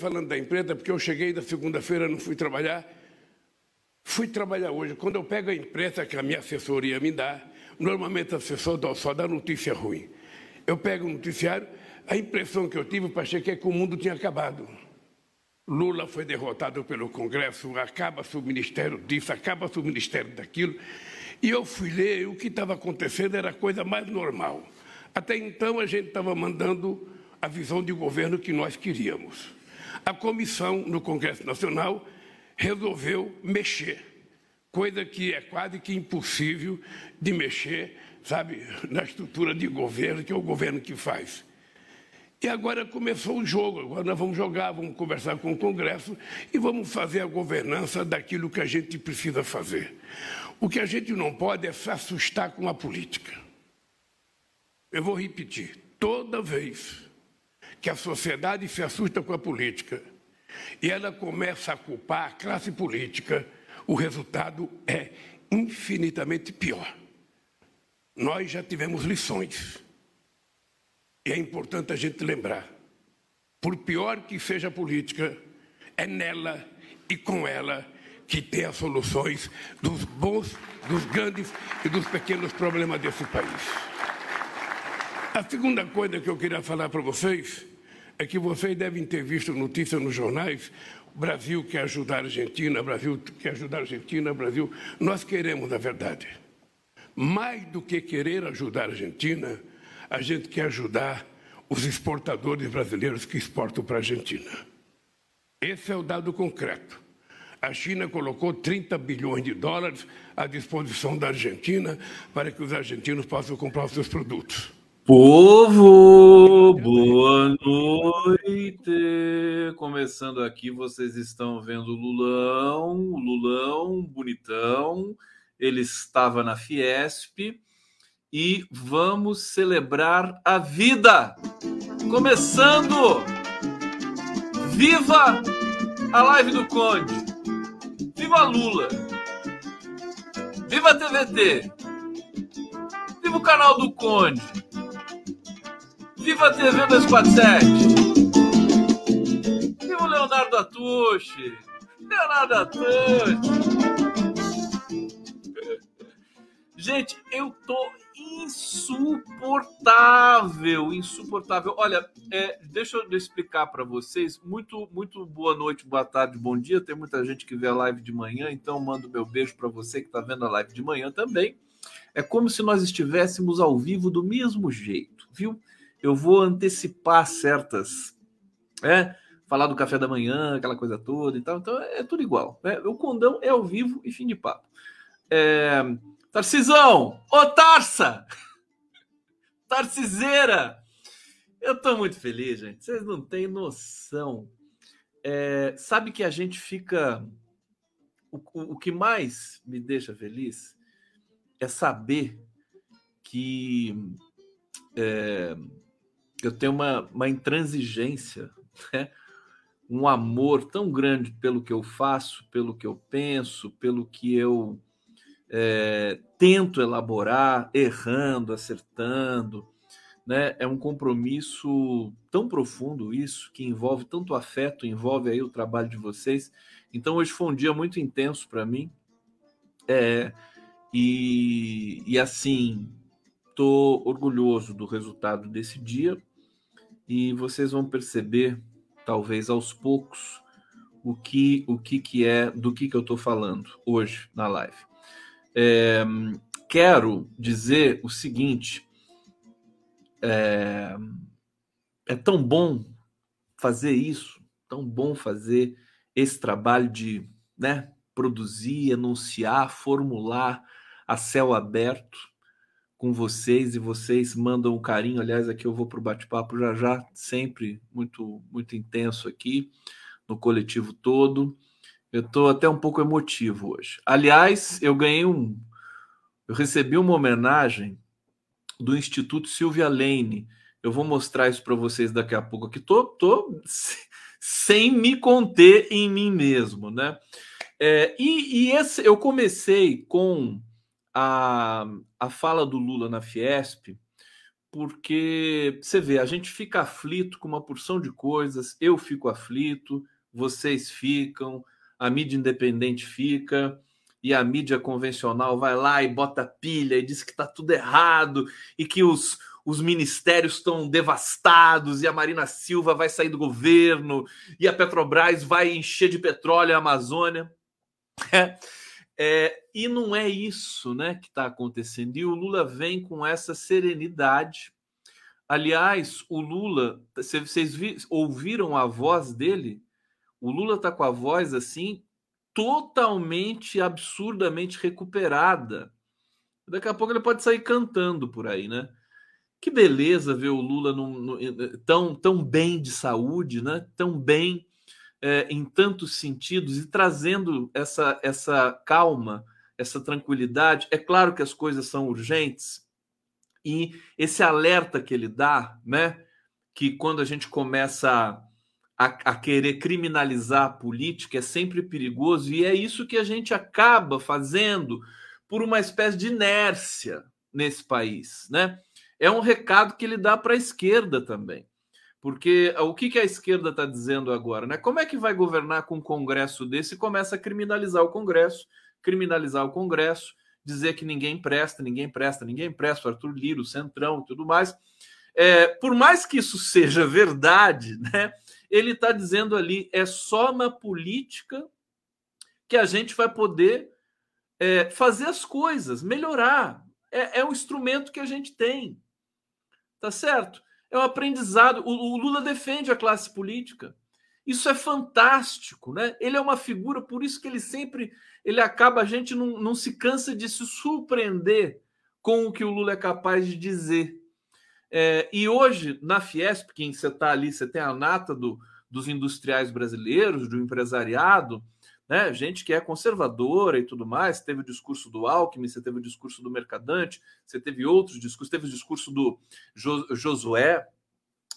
falando da empresa porque eu cheguei da segunda-feira, não fui trabalhar. Fui trabalhar hoje. Quando eu pego a imprensa que a minha assessoria me dá, normalmente o assessor só dá notícia ruim. Eu pego o noticiário, a impressão que eu tive, que é que o mundo tinha acabado. Lula foi derrotado pelo Congresso, acaba-se o ministério disso, acaba-se o ministério daquilo. E eu fui ler, e o que estava acontecendo era a coisa mais normal. Até então, a gente estava mandando a visão de governo que nós queríamos. A comissão no Congresso Nacional resolveu mexer, coisa que é quase que impossível de mexer, sabe, na estrutura de governo, que é o governo que faz. E agora começou o jogo, agora nós vamos jogar, vamos conversar com o Congresso e vamos fazer a governança daquilo que a gente precisa fazer. O que a gente não pode é se assustar com a política. Eu vou repetir, toda vez que a sociedade se assusta com a política e ela começa a culpar a classe política, o resultado é infinitamente pior. Nós já tivemos lições. E é importante a gente lembrar: por pior que seja a política, é nela e com ela que tem as soluções dos bons, dos grandes e dos pequenos problemas desse país. A segunda coisa que eu queria falar para vocês é que vocês devem ter visto notícias nos jornais. Brasil quer ajudar a Argentina, Brasil quer ajudar a Argentina, Brasil. Nós queremos, na verdade. Mais do que querer ajudar a Argentina, a gente quer ajudar os exportadores brasileiros que exportam para a Argentina. Esse é o dado concreto. A China colocou 30 bilhões de dólares à disposição da Argentina para que os argentinos possam comprar os seus produtos. Povo, boa noite. Começando aqui, vocês estão vendo o Lulão, o Lulão, bonitão. Ele estava na Fiesp e vamos celebrar a vida. Começando! Viva a live do Conde! Viva Lula! Viva a TVT! Viva o canal do Conde! Viva TV 247! Viva o Leonardo Atushi! Leonardo Atushi! Gente, eu tô insuportável, insuportável. Olha, é, deixa eu explicar para vocês. Muito, muito boa noite, boa tarde, bom dia. Tem muita gente que vê a live de manhã, então mando meu beijo para você que está vendo a live de manhã também. É como se nós estivéssemos ao vivo do mesmo jeito, viu? Eu vou antecipar certas, é, falar do café da manhã, aquela coisa toda e tal. Então é tudo igual. Né? O condão é ao vivo e fim de papo. É, Tarcisão! Ô, Tarsa! Tarciseira! Eu tô muito feliz, gente. Vocês não têm noção. É, sabe que a gente fica. O, o, o, que mais me deixa feliz é saber que é, eu tenho uma, uma intransigência, né? um amor tão grande pelo que eu faço, pelo que eu penso, pelo que eu é, tento elaborar, errando, acertando. Né? É um compromisso tão profundo isso, que envolve tanto afeto, envolve aí o trabalho de vocês. Então hoje foi um dia muito intenso para mim. É, e, e assim, estou orgulhoso do resultado desse dia e vocês vão perceber, talvez aos poucos, o que o que, que é do que, que eu estou falando hoje na live. É, quero dizer o seguinte: é, é tão bom fazer isso, tão bom fazer esse trabalho de né, produzir, anunciar, formular a céu aberto com vocês e vocês mandam um carinho. Aliás, aqui eu vou para o bate-papo já já, sempre muito muito intenso aqui no coletivo todo. Eu estou até um pouco emotivo hoje. Aliás, eu ganhei um. Eu recebi uma homenagem do Instituto Silvia Lane. Eu vou mostrar isso para vocês daqui a pouco aqui. Tô, tô sem me conter em mim mesmo, né? É, e, e esse, eu comecei com a, a fala do Lula na Fiesp, porque você vê, a gente fica aflito com uma porção de coisas, eu fico aflito, vocês ficam, a mídia independente fica, e a mídia convencional vai lá e bota pilha e diz que está tudo errado e que os, os ministérios estão devastados e a Marina Silva vai sair do governo e a Petrobras vai encher de petróleo a Amazônia. É, e não é isso né, que está acontecendo. E o Lula vem com essa serenidade. Aliás, o Lula, vocês ouviram a voz dele? O Lula está com a voz assim, totalmente, absurdamente recuperada. Daqui a pouco ele pode sair cantando por aí, né? Que beleza ver o Lula no, no, tão, tão bem de saúde, né? Tão bem é, em tantos sentidos e trazendo essa, essa calma, essa tranquilidade. É claro que as coisas são urgentes e esse alerta que ele dá, né? Que quando a gente começa a, a querer criminalizar a política é sempre perigoso e é isso que a gente acaba fazendo por uma espécie de inércia nesse país, né? É um recado que ele dá para a esquerda também. Porque o que, que a esquerda está dizendo agora? Né? Como é que vai governar com um Congresso desse e começa a criminalizar o Congresso, criminalizar o Congresso, dizer que ninguém presta, ninguém presta, ninguém presta, Arthur Lira, o Centrão e tudo mais. É, por mais que isso seja verdade, né, ele está dizendo ali é só na política que a gente vai poder é, fazer as coisas, melhorar. É, é um instrumento que a gente tem. Tá certo? É um aprendizado. O, o Lula defende a classe política. Isso é fantástico, né? Ele é uma figura, por isso que ele sempre ele acaba, a gente não, não se cansa de se surpreender com o que o Lula é capaz de dizer. É, e hoje, na Fiesp, quem você está ali, você tem a nata do, dos industriais brasileiros, do empresariado, né? gente que é conservadora e tudo mais. Teve o discurso do Alckmin, você teve o discurso do Mercadante, você teve outros discursos, teve o discurso do Josué,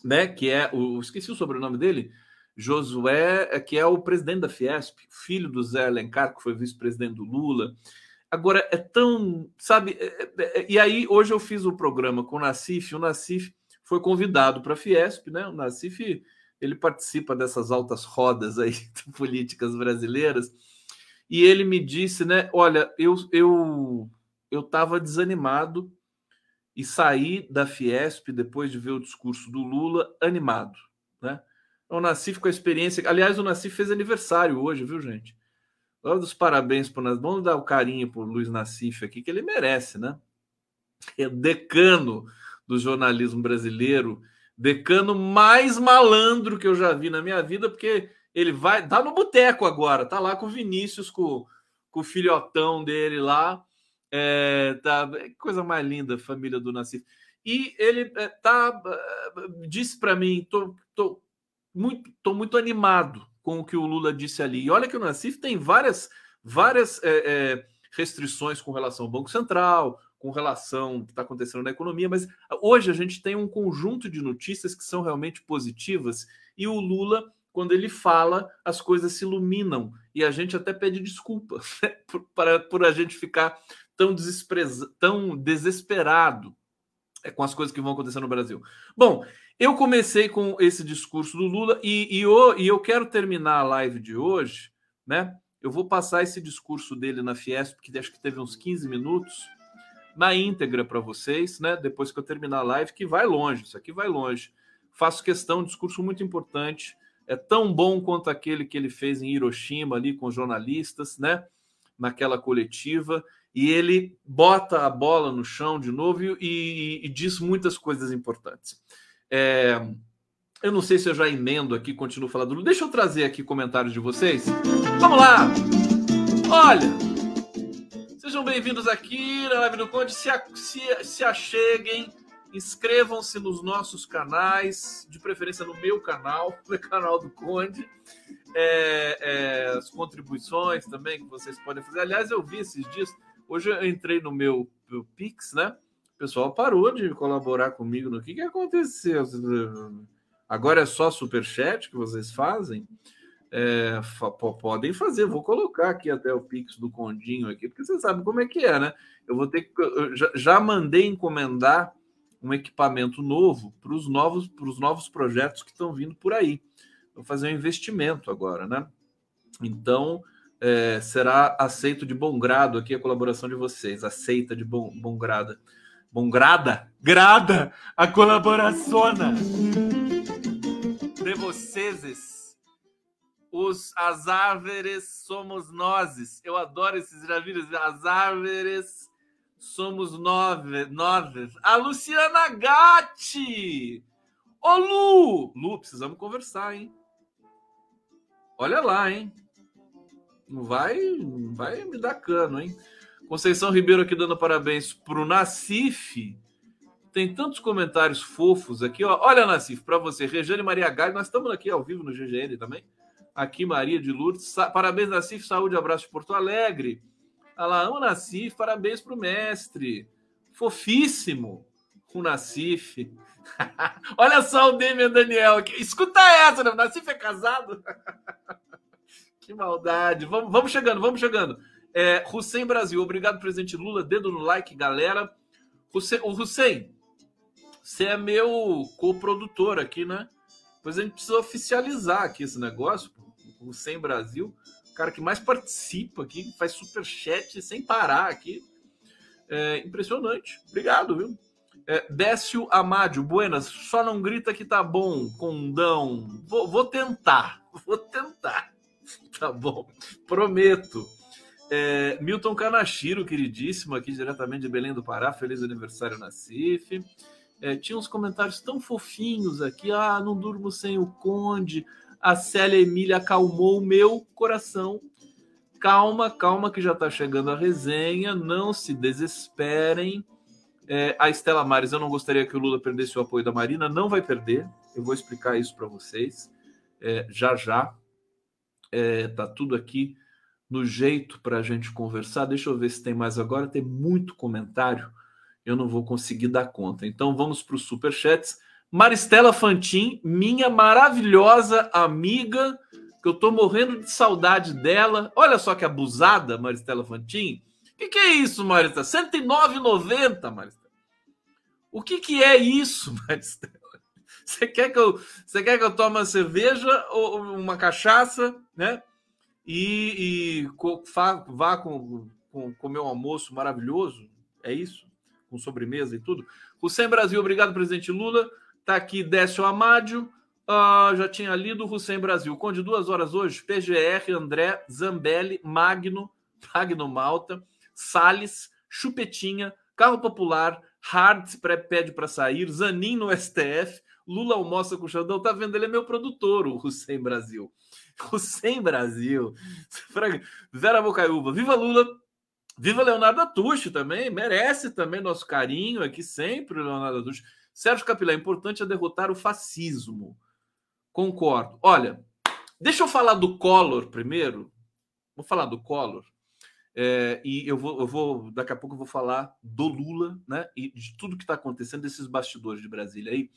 né? que é o. Esqueci o sobrenome dele. Josué, que é o presidente da Fiesp, filho do Zé Alencar, que foi vice-presidente do Lula. Agora, é tão. Sabe? É, é, é, e aí, hoje eu fiz o programa com o Nassif, o Nassif foi convidado para a Fiesp, né? O Nassif ele participa dessas altas rodas aí políticas brasileiras, e ele me disse, né, olha, eu eu eu estava desanimado e saí da Fiesp depois de ver o discurso do Lula animado, né? O Nassif com a experiência, aliás, o Nassif fez aniversário hoje, viu, gente? Vamos dos parabéns para nós, vamos dar o carinho para o Luiz Nassif aqui que ele merece, né? É decano do jornalismo brasileiro decano mais malandro que eu já vi na minha vida, porque ele vai. Tá no boteco agora, tá lá com o Vinícius, com, com o filhotão dele lá. É, tá, coisa mais linda, família do Nassif. E ele é, tá, é, disse para mim: tô, tô, muito, tô muito animado com o que o Lula disse ali. E olha que o Nassif tem várias, várias é, é restrições com relação ao Banco Central, com relação ao que está acontecendo na economia, mas hoje a gente tem um conjunto de notícias que são realmente positivas e o Lula, quando ele fala, as coisas se iluminam e a gente até pede desculpa né, por, para, por a gente ficar tão, tão desesperado é, com as coisas que vão acontecer no Brasil. Bom, eu comecei com esse discurso do Lula e, e, eu, e eu quero terminar a live de hoje, né? Eu vou passar esse discurso dele na Fiesp, que acho que teve uns 15 minutos na íntegra para vocês, né? Depois que eu terminar a live, que vai longe, isso aqui vai longe. Faço questão, um discurso muito importante. É tão bom quanto aquele que ele fez em Hiroshima ali com jornalistas, né? Naquela coletiva. E ele bota a bola no chão de novo e, e, e diz muitas coisas importantes. É, eu não sei se eu já emendo aqui, continuo falando. Deixa eu trazer aqui comentários de vocês. Vamos lá! Olha, Sejam bem-vindos aqui na Live do Conde. Se, a, se, se acheguem, inscrevam-se nos nossos canais, de preferência no meu canal, no canal do Conde. É, é, as contribuições também que vocês podem fazer. Aliás, eu vi esses dias, hoje eu entrei no meu, meu Pix, né? O pessoal parou de colaborar comigo no que, que aconteceu. Agora é só superchat que vocês fazem? É, podem fazer, vou colocar aqui até o Pix do Condinho aqui, porque você sabe como é que é, né? Eu vou ter que. Já, já mandei encomendar um equipamento novo para os novos, os novos projetos que estão vindo por aí. Vou fazer um investimento agora, né? Então, é, será aceito de bom grado aqui a colaboração de vocês. Aceita de bom, bom grado. Bom grada? Grada a colaboração de vocês. Os, as árvores somos nós. Eu adoro esses viram? As árvores somos nove. A Luciana Gatti! Ô Lu! Lu, precisamos conversar, hein? Olha lá, hein? Não vai, não vai me dar cano, hein? Conceição Ribeiro aqui dando parabéns pro Nacif. Tem tantos comentários fofos aqui, ó. Olha, Nacif, para você, Rejane Maria Galho, nós estamos aqui ao vivo no GGN também. Aqui, Maria de Lourdes. Parabéns, Nacif, saúde, abraço de Porto Alegre. Olha lá, Nacif, parabéns para o mestre. Fofíssimo, o Nacif. Olha só o Demian Daniel aqui. Escuta essa, né? O é casado? que maldade. Vamos, vamos chegando, vamos chegando. É, Hussein Brasil, obrigado, presidente Lula. Dedo no like, galera. Hussein, o Hussein, você é meu co-produtor aqui, né? Pois a gente precisa oficializar aqui esse negócio. O Hussein Brasil cara que mais participa aqui, faz super chat sem parar aqui. É impressionante. Obrigado, viu? É, Décio Amádio, buenas. Só não grita que tá bom, condão. Vou, vou tentar, vou tentar. Tá bom, prometo. É, Milton Kanashiro, queridíssimo, aqui diretamente de Belém do Pará. Feliz aniversário na CIF. É, tinha uns comentários tão fofinhos aqui. Ah, não durmo sem o Conde a Célia Emília acalmou o meu coração. Calma, calma, que já está chegando a resenha. Não se desesperem. É, a Estela Mares, eu não gostaria que o Lula perdesse o apoio da Marina. Não vai perder. Eu vou explicar isso para vocês é, já já. É, tá tudo aqui no jeito para a gente conversar. Deixa eu ver se tem mais agora. Tem muito comentário. Eu não vou conseguir dar conta. Então vamos para os superchats. Maristela Fantin, minha maravilhosa amiga, que eu tô morrendo de saudade dela. Olha só que abusada, Maristela Fantin. O que, que, é isso, Maristela? R$ 109,90, Maristela. O que, que é isso, Maristela? Você quer que eu, você quer que eu tome uma cerveja ou uma cachaça, né? E, e vá com, com comer um almoço maravilhoso? É isso? Com sobremesa e tudo? O Sem Brasil, obrigado, presidente Lula. Tá aqui Décio Amádio. Uh, já tinha lido Hussein Brasil. Conde duas horas hoje. PGR, André, Zambelli, Magno, Magno Malta, Sales, Chupetinha, Carro Popular, Hard pede para sair, Zanin no STF, Lula almoça com o Xandão. Tá vendo? Ele é meu produtor, o Hussein Brasil. Hussein Brasil. Vera Bocaiúva. Viva Lula! Viva Leonardo Atucho também. Merece também nosso carinho aqui sempre, Leonardo Atucho. Sérgio Capilé, importante é derrotar o fascismo. Concordo. Olha, deixa eu falar do Collor primeiro. Vou falar do Collor. É, e eu vou, eu vou, daqui a pouco eu vou falar do Lula, né? E de tudo que está acontecendo, desses bastidores de Brasília aí,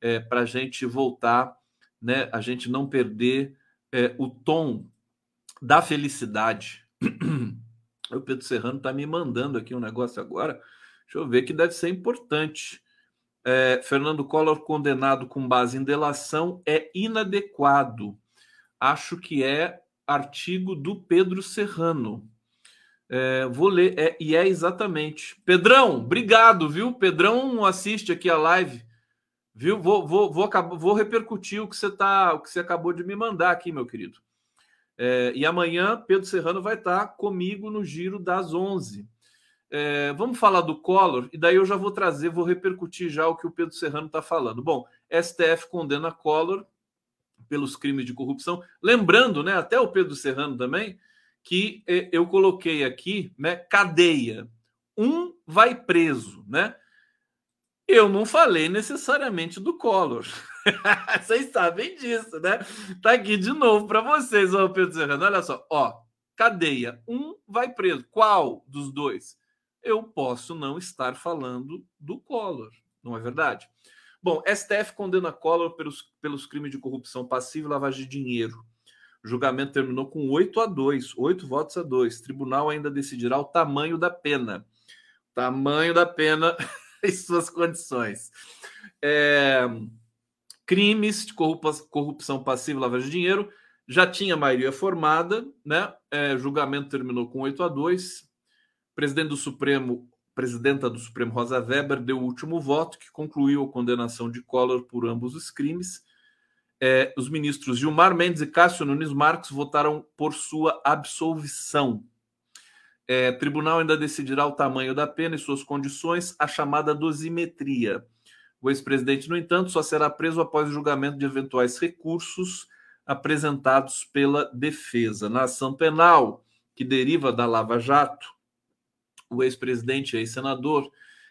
é, para a gente voltar, né? A gente não perder é, o tom da felicidade. o Pedro Serrano está me mandando aqui um negócio agora. Deixa eu ver que deve ser importante. É, Fernando Collor condenado com base em delação é inadequado. Acho que é artigo do Pedro Serrano. É, vou ler, é, e é exatamente. Pedrão, obrigado, viu? Pedrão assiste aqui a live, viu? Vou, vou, vou, vou repercutir o que você tá, o que você acabou de me mandar aqui, meu querido. É, e amanhã Pedro Serrano vai estar comigo no giro das 11. É, vamos falar do Collor, e daí eu já vou trazer, vou repercutir já o que o Pedro Serrano está falando. Bom, STF condena Collor pelos crimes de corrupção. Lembrando, né, até o Pedro Serrano também, que é, eu coloquei aqui, né, cadeia. Um vai preso, né? Eu não falei necessariamente do Collor. vocês sabem disso, né? Tá aqui de novo para vocês, ó, Pedro Serrano. Olha só, ó, cadeia. Um vai preso. Qual dos dois? Eu posso não estar falando do Collor, não é verdade? Bom, STF condena Collor pelos, pelos crimes de corrupção passiva e lavagem de dinheiro. O julgamento terminou com 8 a 2, 8 votos a 2. O tribunal ainda decidirá o tamanho da pena. Tamanho da pena em suas condições. É, crimes de corrupção passiva e lavagem de dinheiro já tinha maioria formada, né? É, julgamento terminou com 8 a 2. Presidente do Supremo, presidenta do Supremo Rosa Weber deu o último voto que concluiu a condenação de Collor por ambos os crimes. É, os ministros Gilmar Mendes e Cássio Nunes Marques votaram por sua absolvição. É, tribunal ainda decidirá o tamanho da pena e suas condições, a chamada dosimetria. O ex-presidente, no entanto, só será preso após o julgamento de eventuais recursos apresentados pela defesa. Na ação penal que deriva da Lava Jato, o ex-presidente e ex-senador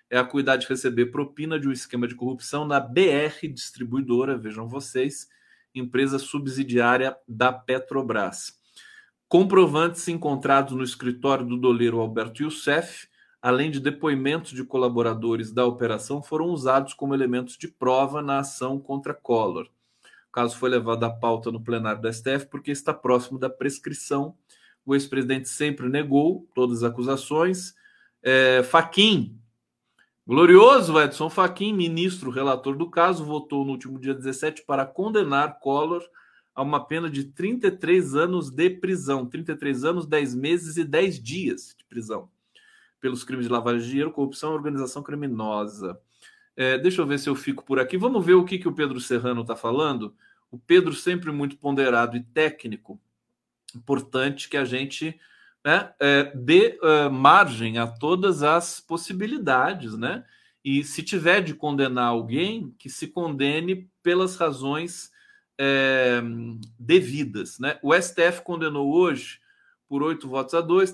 é a cuidar de receber propina de um esquema de corrupção na BR Distribuidora, vejam vocês, empresa subsidiária da Petrobras. Comprovantes encontrados no escritório do doleiro Alberto Youssef, além de depoimentos de colaboradores da operação, foram usados como elementos de prova na ação contra Collor. O caso foi levado à pauta no plenário da STF porque está próximo da prescrição. O ex-presidente sempre negou todas as acusações. É, Faquim, glorioso Edson Faquim, ministro relator do caso, votou no último dia 17 para condenar Collor a uma pena de 33 anos de prisão, 33 anos, 10 meses e 10 dias de prisão, pelos crimes de lavagem de dinheiro, corrupção e organização criminosa. É, deixa eu ver se eu fico por aqui. Vamos ver o que, que o Pedro Serrano está falando. O Pedro, sempre muito ponderado e técnico, importante que a gente né, é, dê uh, margem a todas as possibilidades, né? E se tiver de condenar alguém, que se condene pelas razões é, devidas. Né? O STF condenou hoje por oito votos a dois.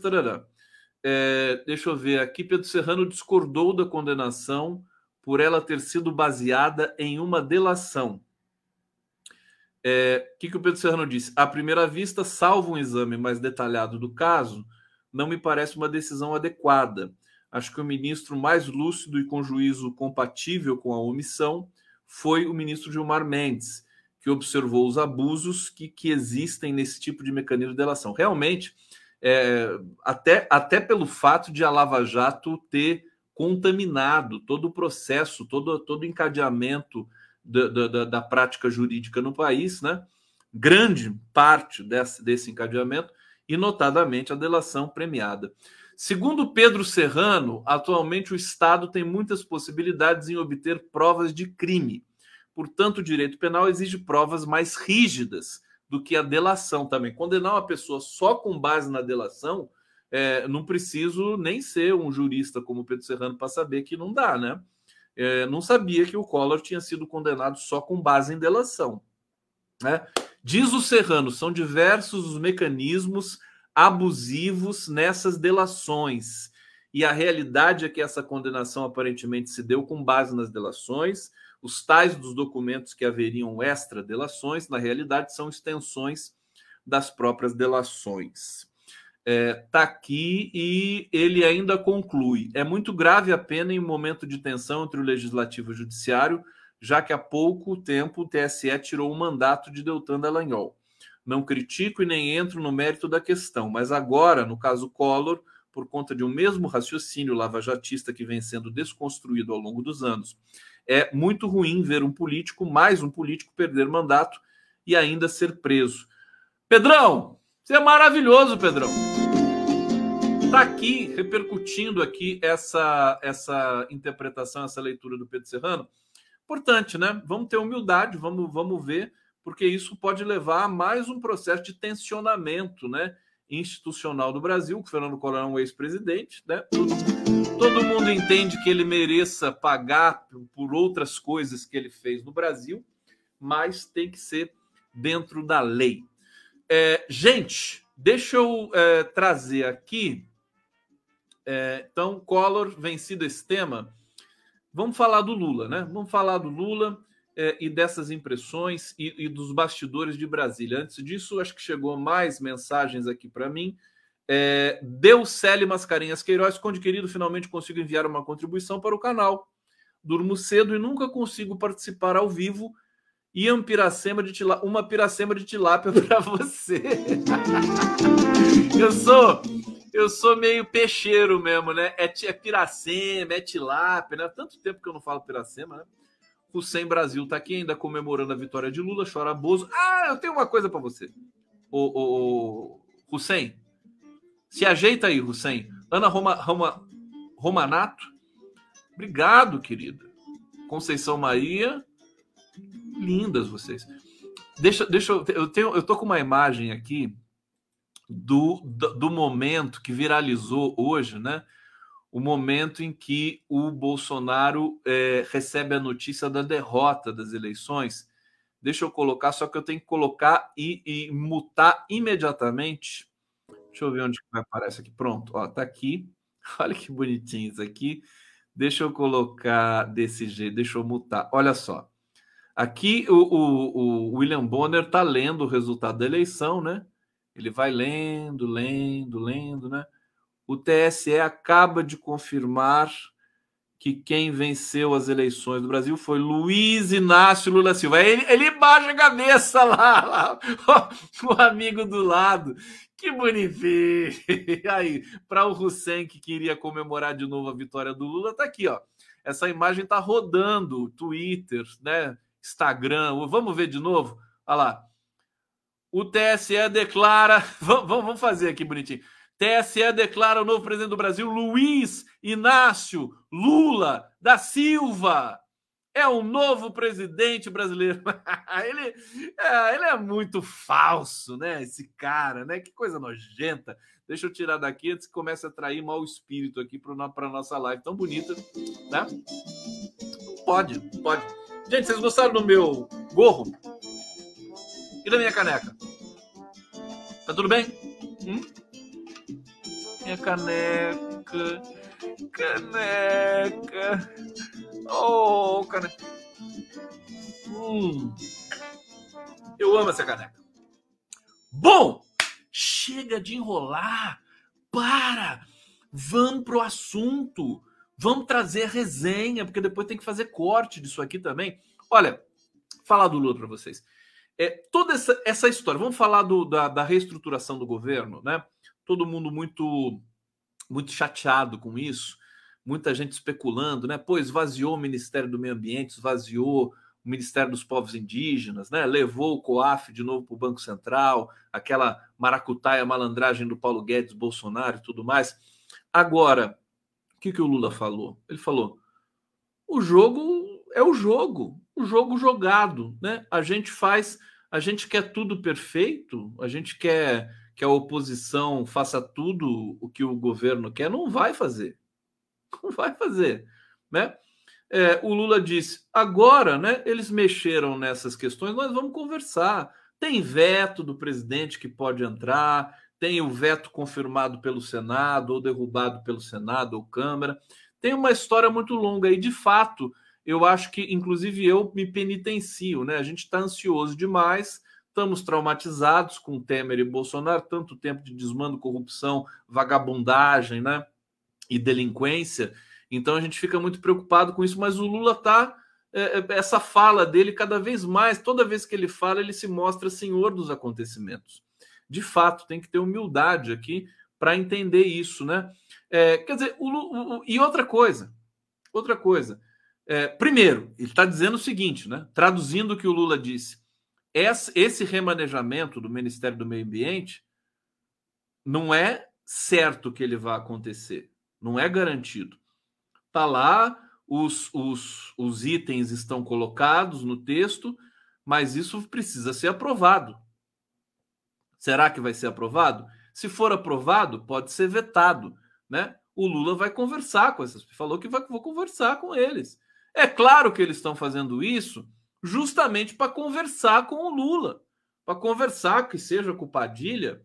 É, deixa eu ver aqui. Pedro Serrano discordou da condenação por ela ter sido baseada em uma delação. É, o que, que o Pedro Serrano disse? À primeira vista, salvo um exame mais detalhado do caso, não me parece uma decisão adequada. Acho que o ministro mais lúcido e com juízo compatível com a omissão foi o ministro Gilmar Mendes, que observou os abusos que, que existem nesse tipo de mecanismo de delação. Realmente, é, até, até pelo fato de a Lava Jato ter contaminado todo o processo, todo, todo o encadeamento da, da, da prática jurídica no país, né? grande parte desse, desse encadeamento, e notadamente a delação premiada. Segundo Pedro Serrano, atualmente o Estado tem muitas possibilidades em obter provas de crime Portanto, o direito penal exige provas mais rígidas do que a delação também. Condenar uma pessoa só com base na delação, é, não preciso nem ser um jurista como Pedro Serrano para saber que não dá, né? É, não sabia que o Collor tinha sido condenado só com base em delação. Né? Diz o Serrano, são diversos os mecanismos abusivos nessas delações. E a realidade é que essa condenação aparentemente se deu com base nas delações os tais dos documentos que haveriam extra delações, na realidade, são extensões das próprias delações. Está é, tá aqui e ele ainda conclui: é muito grave a pena em um momento de tensão entre o legislativo e o judiciário, já que há pouco tempo o TSE tirou o mandato de Deltan Dallagnol. Não critico e nem entro no mérito da questão, mas agora, no caso Collor, por conta de um mesmo raciocínio lavajatista que vem sendo desconstruído ao longo dos anos é muito ruim ver um político, mais um político, perder mandato e ainda ser preso. Pedrão, você é maravilhoso, Pedrão. Está aqui, repercutindo aqui essa, essa interpretação, essa leitura do Pedro Serrano. Importante, né? Vamos ter humildade, vamos, vamos ver, porque isso pode levar a mais um processo de tensionamento, né? institucional do Brasil, que Fernando Collor é um ex-presidente, né? Todo mundo entende que ele mereça pagar por outras coisas que ele fez no Brasil, mas tem que ser dentro da lei. É, gente, deixa eu é, trazer aqui. É, então, Collor, vencido esse tema, vamos falar do Lula, né? Vamos falar do Lula é, e dessas impressões e, e, dos bastidores de Brasília. Antes disso, acho que chegou mais mensagens aqui para mim. É, Célio Mascarenhas Queiroz, Conde querido, finalmente consigo enviar uma contribuição para o canal. Durmo cedo e nunca consigo participar ao vivo. Um piracema de tilá... uma piracema de tilápia para você. eu sou eu sou meio peixeiro mesmo, né? É, é piracema, é tilápia, né? Tanto tempo que eu não falo piracema, né? Hussein Brasil tá aqui ainda comemorando a vitória de Lula, chora Bozo. Ah, eu tenho uma coisa para você. O, o, o Hussein, se ajeita aí, Hussein. Ana Roma, Roma, Romanato, obrigado, querida. Conceição Maria, lindas vocês. Deixa, deixa eu, eu tenho, eu tô com uma imagem aqui do, do, do momento que viralizou hoje, né? O momento em que o Bolsonaro é, recebe a notícia da derrota das eleições. Deixa eu colocar, só que eu tenho que colocar e, e mutar imediatamente. Deixa eu ver onde vai aparecer aqui. Pronto, ó, tá aqui. Olha que bonitinho isso aqui. Deixa eu colocar desse jeito, deixa eu mutar. Olha só. Aqui o, o, o William Bonner está lendo o resultado da eleição, né? Ele vai lendo, lendo, lendo, né? O TSE acaba de confirmar que quem venceu as eleições do Brasil foi Luiz Inácio Lula Silva. Ele, ele baixa a cabeça lá, lá o, o amigo do lado. Que bonitinho! Aí, para o Hussein que queria comemorar de novo a vitória do Lula, tá aqui, ó. Essa imagem tá rodando, Twitter, né? Instagram. Vamos ver de novo? Olha lá. O TSE declara. Vamos, fazer aqui bonitinho. TSE declara o novo presidente do Brasil, Luiz Inácio Lula da Silva. É o novo presidente brasileiro. ele, é, ele é muito falso, né? Esse cara, né? Que coisa nojenta. Deixa eu tirar daqui antes que comece a atrair mau espírito aqui para a nossa live tão bonita, né? Pode, pode. Gente, vocês gostaram do meu gorro? E da minha caneca? Tá tudo bem? Hum? Minha caneca. Caneca. Oh, caneca. Hum. Eu amo essa caneca. Bom, chega de enrolar. Para. Vamos pro assunto. Vamos trazer resenha, porque depois tem que fazer corte disso aqui também. Olha, falar do Lula para vocês. É, toda essa, essa história, vamos falar do, da, da reestruturação do governo, né? Todo mundo muito, muito chateado com isso, muita gente especulando, né? Pois esvaziou o Ministério do Meio Ambiente, esvaziou o Ministério dos Povos Indígenas, né? Levou o COAF de novo para o Banco Central, aquela maracutaia malandragem do Paulo Guedes, Bolsonaro e tudo mais. Agora, o que, que o Lula falou? Ele falou: o jogo é o jogo, o jogo jogado, né? A gente faz, a gente quer tudo perfeito, a gente quer que a oposição faça tudo o que o governo quer, não vai fazer, não vai fazer, né? É, o Lula disse: agora, né? Eles mexeram nessas questões, nós vamos conversar. Tem veto do presidente que pode entrar, tem o veto confirmado pelo Senado ou derrubado pelo Senado ou Câmara. Tem uma história muito longa e, de fato, eu acho que, inclusive, eu me penitencio, né? A gente está ansioso demais, estamos traumatizados com Temer e Bolsonaro, tanto tempo de desmando, corrupção, vagabundagem, né? E delinquência. Então a gente fica muito preocupado com isso, mas o Lula está é, é, essa fala dele cada vez mais, toda vez que ele fala, ele se mostra senhor dos acontecimentos de fato tem que ter humildade aqui para entender isso, né? É, quer dizer, o, o, e outra coisa, outra coisa. É, primeiro, ele está dizendo o seguinte, né? Traduzindo o que o Lula disse, esse remanejamento do Ministério do Meio Ambiente não é certo que ele vá acontecer, não é garantido. Está lá, os, os, os itens estão colocados no texto, mas isso precisa ser aprovado. Será que vai ser aprovado? Se for aprovado, pode ser vetado, né? O Lula vai conversar com essas, falou que vai vou conversar com eles. É claro que eles estão fazendo isso justamente para conversar com o Lula, para conversar que seja com o Padilha,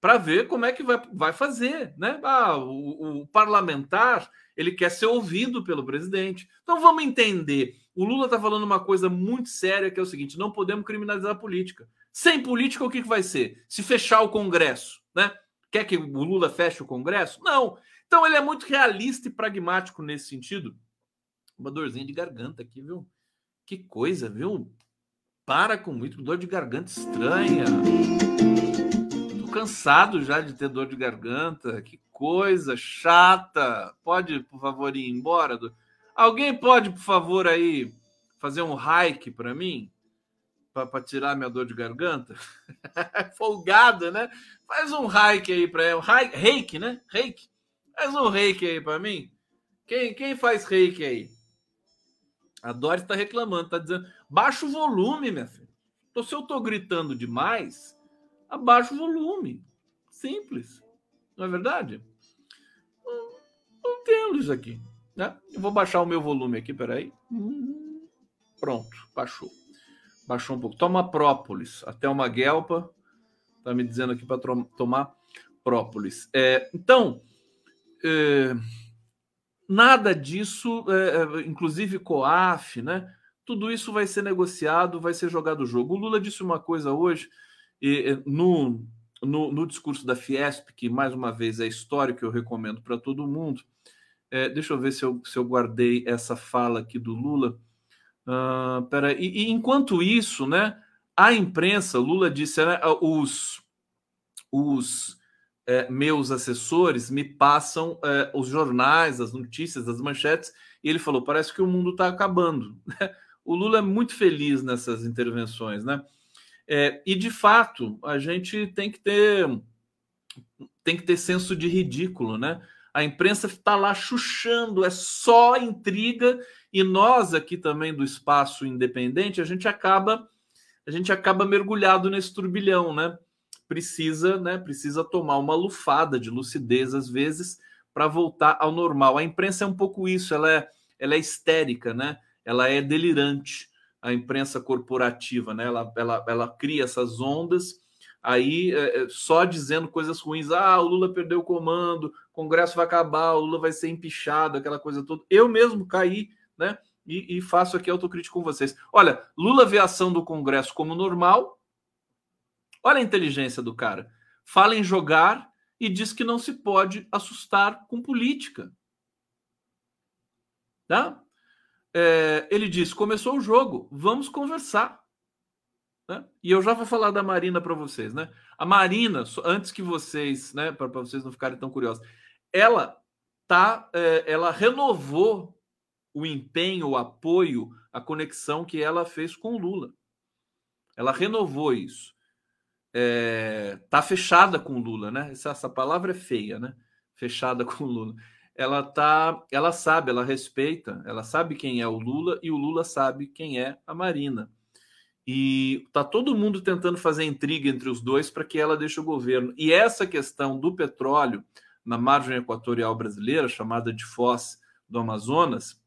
para ver como é que vai, vai fazer, né? Ah, o, o parlamentar ele quer ser ouvido pelo presidente. Então vamos entender. O Lula está falando uma coisa muito séria que é o seguinte: não podemos criminalizar a política. Sem política, o que, que vai ser? Se fechar o Congresso, né? Quer que o Lula feche o Congresso? Não. Então ele é muito realista e pragmático nesse sentido. Uma dorzinha de garganta aqui, viu? Que coisa, viu? Para com muito dor de garganta estranha. Tô cansado já de ter dor de garganta. Que coisa chata. Pode, por favor, ir embora? Alguém pode, por favor, aí fazer um hike para mim? Para tirar minha dor de garganta? Folgado, né? Faz um hike aí para ela. Reiki, né? Reiki. Faz um reiki aí para mim. Quem, quem faz reiki aí? A Doris está reclamando, está dizendo: baixa o volume, minha filha. Então, se eu estou gritando demais, abaixa o volume. Simples. Não é verdade? Não, não entendo isso aqui. Né? Eu vou baixar o meu volume aqui, peraí. Pronto, baixou. Baixou um pouco. Toma própolis. Até uma guelpa. Tá me dizendo aqui para tomar própolis. É, então, é, nada disso, é, é, inclusive COAF, né? Tudo isso vai ser negociado, vai ser jogado o jogo. O Lula disse uma coisa hoje, e, no, no, no, discurso da Fiesp, que mais uma vez é histórico, eu recomendo para todo mundo. É, deixa eu ver se eu, se eu guardei essa fala aqui do Lula. Uh, pera, e, e, enquanto isso, né, a imprensa, Lula disse, né, os, os é, meus assessores me passam é, os jornais, as notícias, as manchetes, e ele falou: parece que o mundo está acabando. o Lula é muito feliz nessas intervenções, né? É, e de fato, a gente tem que ter tem que ter senso de ridículo, né? A imprensa está lá chuchando, é só intriga, e nós aqui também do espaço independente, a gente acaba a gente acaba mergulhado nesse turbilhão, né? Precisa, né? Precisa tomar uma lufada de lucidez às vezes para voltar ao normal. A imprensa é um pouco isso, ela é ela é histérica, né? Ela é delirante a imprensa corporativa, né? Ela, ela, ela cria essas ondas aí é, é, só dizendo coisas ruins. Ah, o Lula perdeu o comando, o Congresso vai acabar, o Lula vai ser empichado, aquela coisa toda. Eu mesmo caí, né? E, e faço aqui autocrítico com vocês. Olha, Lula vê a ação do Congresso como normal. Olha a inteligência do cara. Fala em jogar e diz que não se pode assustar com política. Tá? é, ele disse: começou o jogo, vamos conversar. Né? E eu já vou falar da Marina para vocês, né? A Marina, antes que vocês, né, para vocês não ficarem tão curiosos, ela tá, é, ela renovou o empenho, o apoio, a conexão que ela fez com o Lula. Ela renovou isso. É, tá fechada com o Lula, né? Essa, essa palavra é feia, né? Fechada com o Lula ela tá, ela sabe, ela respeita, ela sabe quem é o Lula e o Lula sabe quem é a Marina. E tá todo mundo tentando fazer intriga entre os dois para que ela deixe o governo. E essa questão do petróleo na margem equatorial brasileira, chamada de Foz do Amazonas,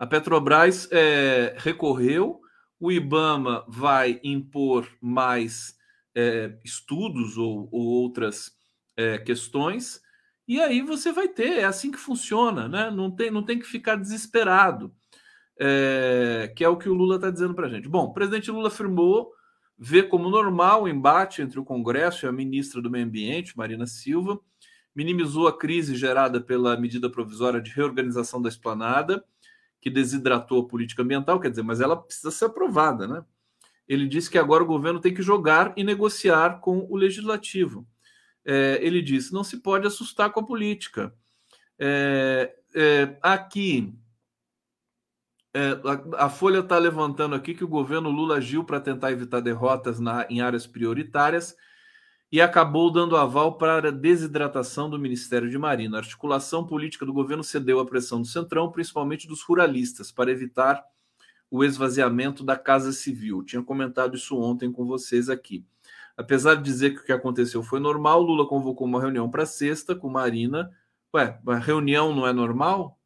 a Petrobras é, recorreu, o IBAMA vai impor mais é, estudos ou, ou outras é, questões e aí você vai ter, é assim que funciona, né? Não tem, não tem que ficar desesperado, é, que é o que o Lula está dizendo para a gente. Bom, o presidente Lula afirmou ver como normal o embate entre o Congresso e a ministra do Meio Ambiente, Marina Silva, minimizou a crise gerada pela medida provisória de reorganização da esplanada, que desidratou a política ambiental, quer dizer, mas ela precisa ser aprovada, né? Ele disse que agora o governo tem que jogar e negociar com o legislativo é, ele disse: não se pode assustar com a política. É, é, aqui, é, a, a, Folha está levantando aqui que o governo Lula agiu para tentar evitar derrotas na, em áreas prioritárias e acabou dando aval para a desidratação do Ministério de Marina. A articulação política do governo cedeu à pressão do Centrão, principalmente dos ruralistas, para evitar o esvaziamento da Casa Civil. Tinha comentado isso ontem com vocês aqui. Apesar de dizer que o que aconteceu foi normal, Lula convocou uma reunião para sexta com Marina. Ué, a reunião não é normal?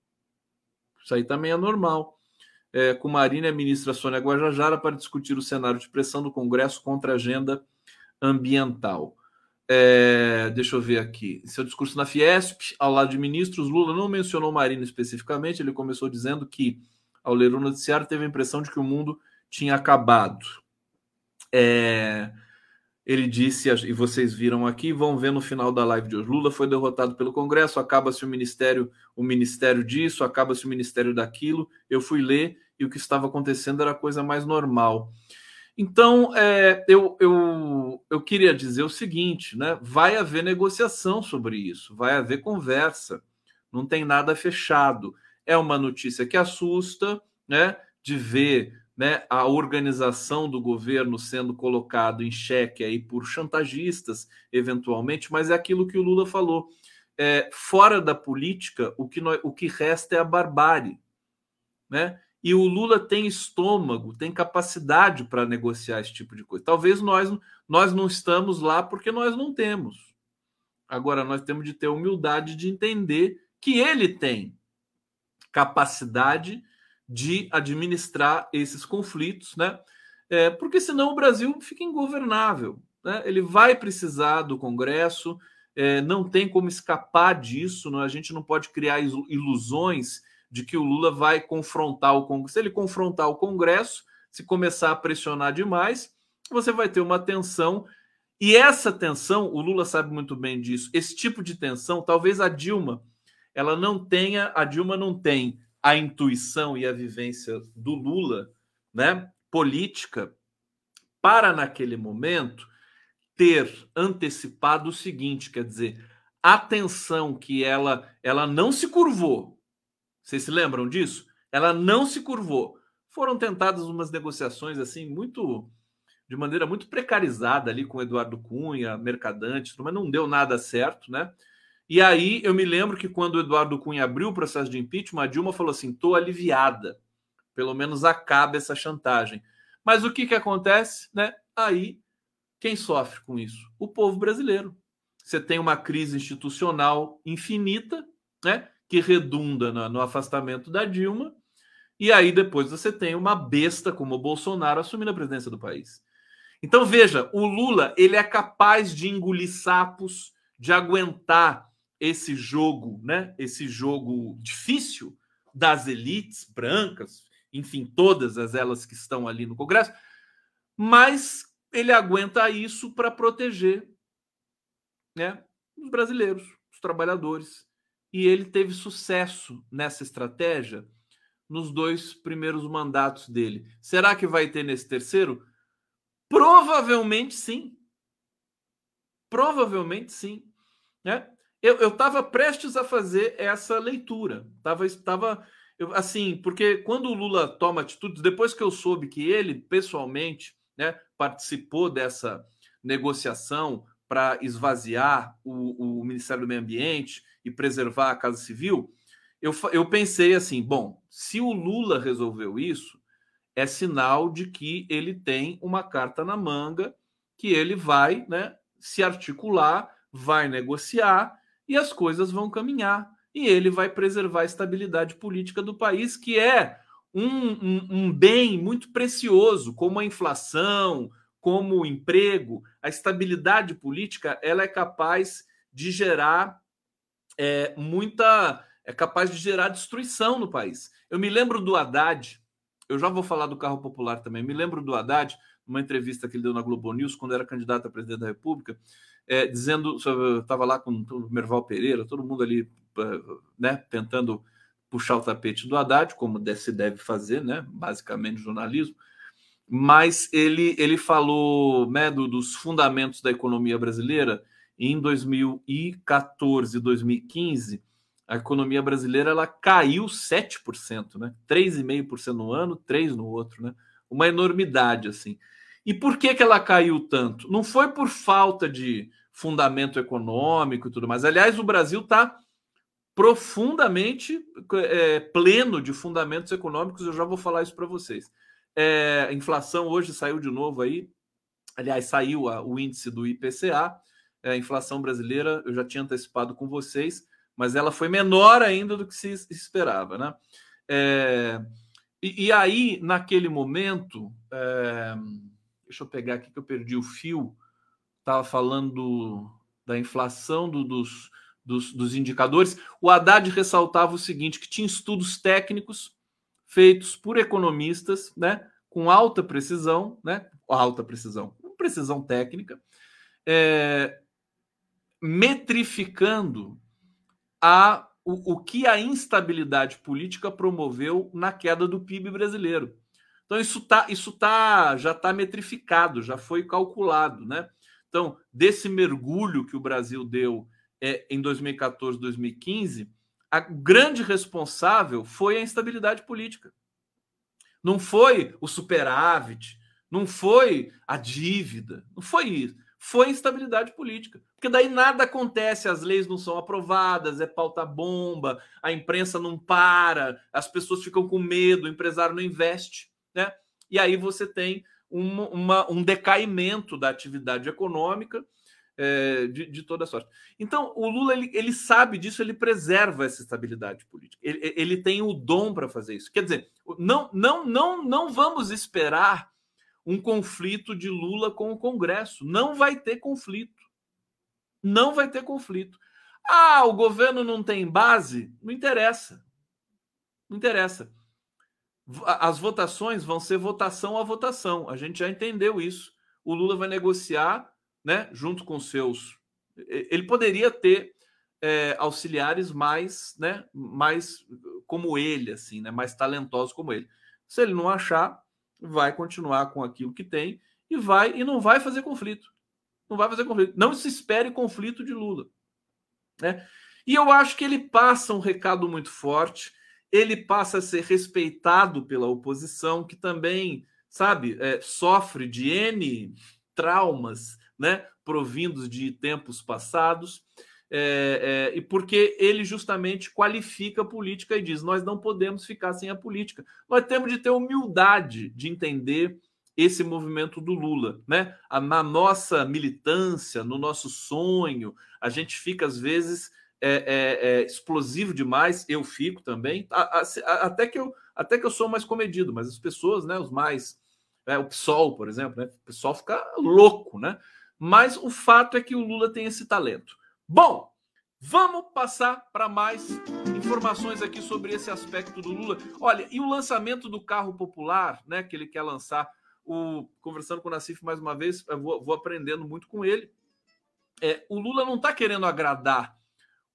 Isso aí também é normal. É, com Marina e a ministra Sônia Guajajara para discutir o cenário de pressão do Congresso contra a agenda ambiental. É, deixa eu ver aqui. Seu discurso na Fiesp, ao lado de ministros, Lula não mencionou Marina especificamente. Ele começou dizendo que, ao ler o noticiário, teve a impressão de que o mundo tinha acabado. É, ele disse, e vocês viram aqui, vão ver no final da live de hoje. Lula foi derrotado pelo Congresso, acaba-se o ministério, o ministério disso, acaba-se o ministério daquilo. Eu fui ler e o que estava acontecendo era a coisa mais normal. Então, é, eu, eu, eu queria dizer o seguinte: né? vai haver negociação sobre isso, vai haver conversa, não tem nada fechado. É uma notícia que assusta, né? De ver né, a organização do governo sendo colocado em xeque aí por chantagistas, eventualmente, mas é aquilo que o Lula falou. É, fora da política, o que, nós, o que resta é a barbárie. Né? E o Lula tem estômago, tem capacidade para negociar esse tipo de coisa. Talvez nós, nós não estamos lá porque nós não temos. Agora, nós temos de ter humildade de entender que ele tem capacidade de administrar esses conflitos, né? É, porque senão o Brasil fica ingovernável. Né? Ele vai precisar do Congresso, é, não tem como escapar disso, não, a gente não pode criar ilusões de que o Lula vai confrontar o Congresso. Se ele confrontar o Congresso, se começar a pressionar demais, você vai ter uma tensão. E essa tensão, o Lula sabe muito bem disso. Esse tipo de tensão, talvez a Dilma, ela não tenha, a Dilma não tem a intuição e a vivência do Lula, né, política, para naquele momento ter antecipado o seguinte, quer dizer, a tensão que ela ela não se curvou, vocês se lembram disso? Ela não se curvou. Foram tentadas umas negociações assim muito de maneira muito precarizada ali com Eduardo Cunha, Mercadante, mas não deu nada certo, né? E aí eu me lembro que quando o Eduardo Cunha abriu o processo de impeachment, a Dilma falou assim: "Tô aliviada. Pelo menos acaba essa chantagem". Mas o que que acontece, né? Aí quem sofre com isso? O povo brasileiro. Você tem uma crise institucional infinita, né? Que redunda no, no afastamento da Dilma, e aí depois você tem uma besta como o Bolsonaro assumindo a presidência do país. Então veja, o Lula ele é capaz de engolir sapos, de aguentar esse jogo, né? Esse jogo difícil das elites brancas, enfim, todas as elas que estão ali no Congresso, mas ele aguenta isso para proteger, né, os brasileiros, os trabalhadores, e ele teve sucesso nessa estratégia nos dois primeiros mandatos dele. Será que vai ter nesse terceiro? Provavelmente sim. Provavelmente sim. Né? Eu estava prestes a fazer essa leitura. Tava, estava assim, porque quando o Lula toma atitudes, depois que eu soube que ele pessoalmente né, participou dessa negociação para esvaziar o, o Ministério do Meio Ambiente e preservar a Casa Civil, eu, eu pensei assim: bom, se o Lula resolveu isso, é sinal de que ele tem uma carta na manga, que ele vai né, se articular, vai negociar e as coisas vão caminhar. E ele vai preservar a estabilidade política do país, que é um, um, um bem muito precioso, como a inflação, como o emprego. A estabilidade política ela é capaz de gerar é, muita. é capaz de gerar destruição no país. Eu me lembro do Haddad, eu já vou falar do carro popular também, me lembro do Haddad, numa entrevista que ele deu na Globo News, quando era candidato a presidente da República, é, dizendo, estava lá com o Merval Pereira, todo mundo ali, né, tentando puxar o tapete do Haddad, como se deve fazer, né, basicamente jornalismo, mas ele, ele falou né, do, dos fundamentos da economia brasileira, em 2014 e 2015, a economia brasileira ela caiu 7%, né? 3,5% no ano, 3 no outro, né? Uma enormidade assim. E por que que ela caiu tanto? Não foi por falta de fundamento econômico e tudo mais. Aliás, o Brasil está profundamente é, pleno de fundamentos econômicos. Eu já vou falar isso para vocês. É, a inflação hoje saiu de novo aí. Aliás, saiu a, o índice do IPCA é, a inflação brasileira, eu já tinha antecipado com vocês, mas ela foi menor ainda do que se esperava. Né? É, e, e, aí, naquele momento, é, deixa eu pegar aqui que eu perdi o fio, estava falando da inflação do, dos, dos, dos indicadores. O Haddad ressaltava o seguinte: que tinha estudos técnicos feitos por economistas, né, com alta precisão, né, alta precisão, precisão técnica, é, metrificando a, o, o que a instabilidade política promoveu na queda do PIB brasileiro. Então isso tá, isso tá, já está metrificado, já foi calculado, né? Então desse mergulho que o Brasil deu é, em 2014, 2015, a grande responsável foi a instabilidade política. Não foi o superávit, não foi a dívida, não foi isso. Foi instabilidade política. Porque daí nada acontece, as leis não são aprovadas, é pauta bomba, a imprensa não para, as pessoas ficam com medo, o empresário não investe, né? E aí você tem uma, uma, um decaimento da atividade econômica é, de, de, toda sorte. Então, o Lula ele, ele, sabe disso, ele preserva essa estabilidade política. Ele, ele tem o dom para fazer isso. Quer dizer, não, não, não, não vamos esperar um conflito de Lula com o Congresso. Não vai ter conflito. Não vai ter conflito. Ah, o governo não tem base? Não interessa. Não interessa. As votações vão ser votação a votação. A gente já entendeu isso. O Lula vai negociar, né, junto com seus. Ele poderia ter é, auxiliares mais, né, mais como ele, assim, né, mais talentosos como ele. Se ele não achar, vai continuar com aquilo que tem e vai e não vai fazer conflito. Não vai fazer conflito. Não se espere conflito de Lula. Né? E eu acho que ele passa um recado muito forte. Ele passa a ser respeitado pela oposição, que também, sabe, é, sofre de N traumas, né, provindos de tempos passados. É, é, e porque ele justamente qualifica a política e diz: nós não podemos ficar sem a política. Nós temos de ter humildade de entender esse movimento do Lula, né? Na nossa militância, no nosso sonho, a gente fica às vezes é, é, é explosivo demais. Eu fico também, até que eu até que eu sou mais comedido, mas as pessoas, né? Os mais, é, o PSOL, por exemplo, né? O pessoal fica louco, né? Mas o fato é que o Lula tem esse talento. Bom, vamos passar para mais informações aqui sobre esse aspecto do Lula. Olha, e o lançamento do carro popular, né, que ele quer lançar, o, conversando com o Nassif mais uma vez, vou, vou aprendendo muito com ele. É, o Lula não está querendo agradar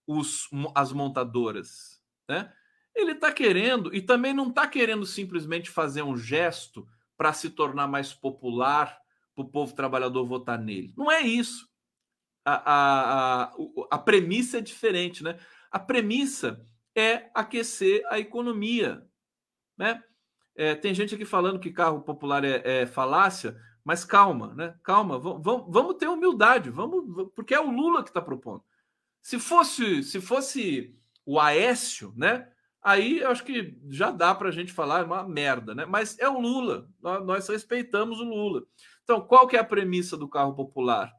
os, as montadoras, né? Ele está querendo e também não está querendo simplesmente fazer um gesto para se tornar mais popular para o povo trabalhador votar nele. Não é isso a, a, a, premissa é diferente, né? A premissa é aquecer a economia, né? É, tem gente aqui falando que carro popular é, é falácia, mas calma, né? Calma, vamos, ter humildade, vamos, porque é o Lula que está propondo. Se fosse, se fosse o Aécio, né? Aí eu acho que já dá para a gente falar é uma merda, né? Mas é o Lula, nós, nós respeitamos o Lula. Então, qual que é a premissa do carro popular?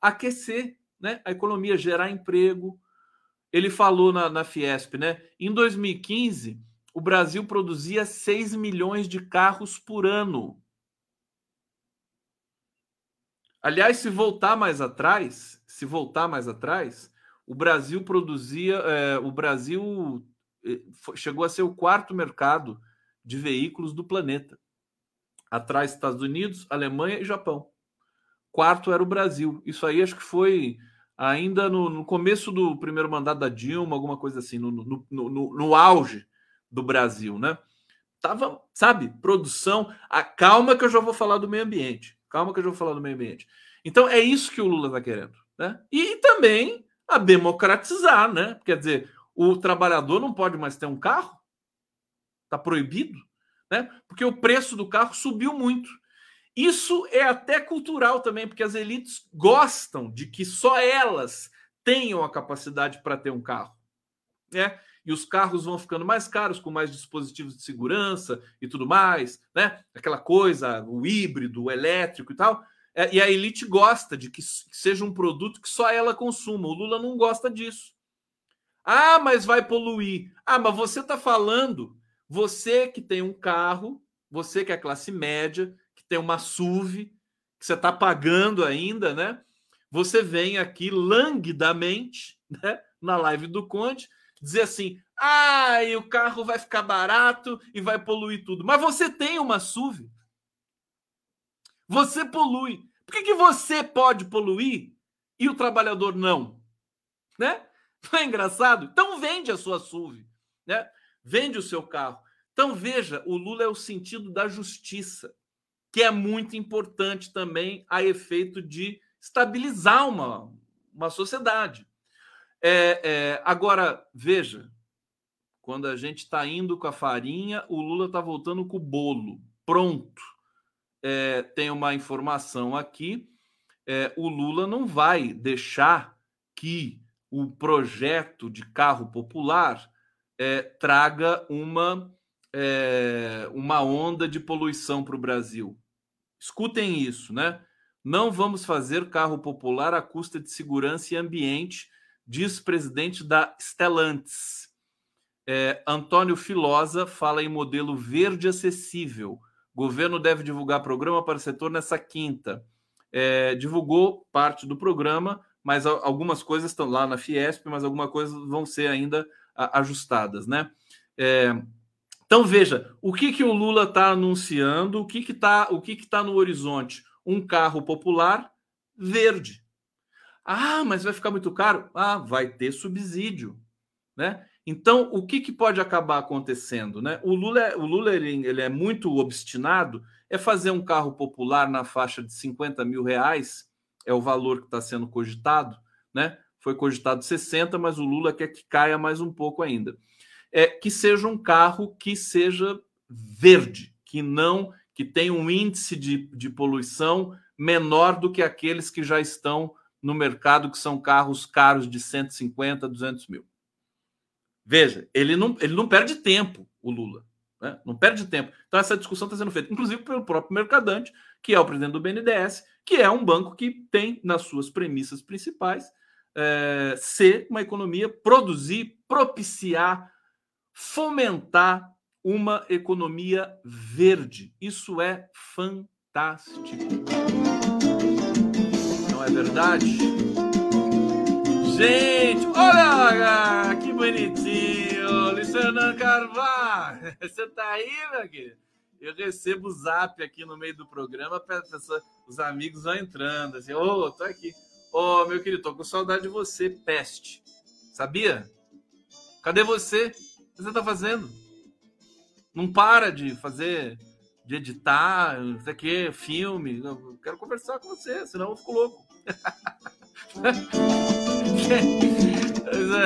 aquecer né, a economia, gerar emprego. Ele falou na, na Fiesp, né? Em 2015, o Brasil produzia 6 milhões de carros por ano. Aliás, se voltar mais atrás, se voltar mais atrás, o Brasil produzia, é, o Brasil é, chegou a ser o quarto mercado de veículos do planeta, atrás Estados Unidos, Alemanha e Japão quarto era o Brasil. Isso aí acho que foi ainda no, no começo do primeiro mandato da Dilma, alguma coisa assim, no, no, no, no auge do Brasil, né? Tava, sabe, produção. A, calma que eu já vou falar do meio ambiente. Calma que eu já vou falar do meio ambiente. Então é isso que o Lula está querendo, né? E também a democratizar, né? Quer dizer, o trabalhador não pode mais ter um carro, tá proibido, né? Porque o preço do carro subiu muito. Isso é até cultural também, porque as elites gostam de que só elas tenham a capacidade para ter um carro. Né? E os carros vão ficando mais caros, com mais dispositivos de segurança e tudo mais, né? Aquela coisa, o híbrido, o elétrico e tal. É, e a elite gosta de que seja um produto que só ela consuma. O Lula não gosta disso. Ah, mas vai poluir. Ah, mas você está falando, você que tem um carro, você que é classe média, tem uma SUV que você está pagando ainda, né? Você vem aqui languidamente, né, na live do Conde, dizer assim: ah, e o carro vai ficar barato e vai poluir tudo. Mas você tem uma SUV. Você polui. Por que, que você pode poluir e o trabalhador não? Né? Não é engraçado? Então vende a sua SUV, né? Vende o seu carro. Então veja, o Lula é o sentido da justiça, que é muito importante também a efeito de estabilizar uma, uma sociedade. É, é, agora, veja, quando a gente está indo com a farinha, o Lula está voltando com o bolo. Pronto. É, tem uma informação aqui. É, o Lula não vai deixar que o projeto de carro popular é, traga uma, é, uma onda de poluição para o Brasil. Escutem isso, né? Não vamos fazer carro popular à custa de segurança e ambiente, diz o presidente da Stellantis. É, Antônio Filosa fala em modelo verde acessível. Governo deve divulgar programa para o setor nessa quinta. É, divulgou parte do programa, mas algumas coisas estão lá na Fiesp, mas algumas coisas vão ser ainda ajustadas, né? É, então veja, o que, que o Lula está anunciando, o que está o que está no horizonte? Um carro popular verde. Ah, mas vai ficar muito caro? Ah, vai ter subsídio, né? Então, o que, que pode acabar acontecendo, né? O Lula, é, o Lula ele, ele é muito obstinado, é fazer um carro popular na faixa de 50 mil reais é o valor que está sendo cogitado, né? Foi cogitado 60, mas o Lula quer que caia mais um pouco ainda. É que seja um carro que seja verde, que não que tenha um índice de, de poluição menor do que aqueles que já estão no mercado, que são carros caros de 150, 200 mil. Veja, ele não, ele não perde tempo, o Lula. Né? Não perde tempo. Então, essa discussão está sendo feita, inclusive pelo próprio Mercadante, que é o presidente do BNDES, que é um banco que tem nas suas premissas principais é, ser uma economia, produzir, propiciar, fomentar uma economia verde. Isso é fantástico. Verdade? Gente, olha que bonitinho, Luciano Carvalho. Você tá aí, meu querido? eu recebo o zap aqui no meio do programa, pessoa, os amigos vão entrando, assim, ô, oh, tô aqui. Ô, oh, meu querido, tô com saudade de você, peste. Sabia? Cadê você? O que você tá fazendo? Não para de fazer, de editar, não sei o que, filme. Eu quero conversar com você, senão eu fico louco.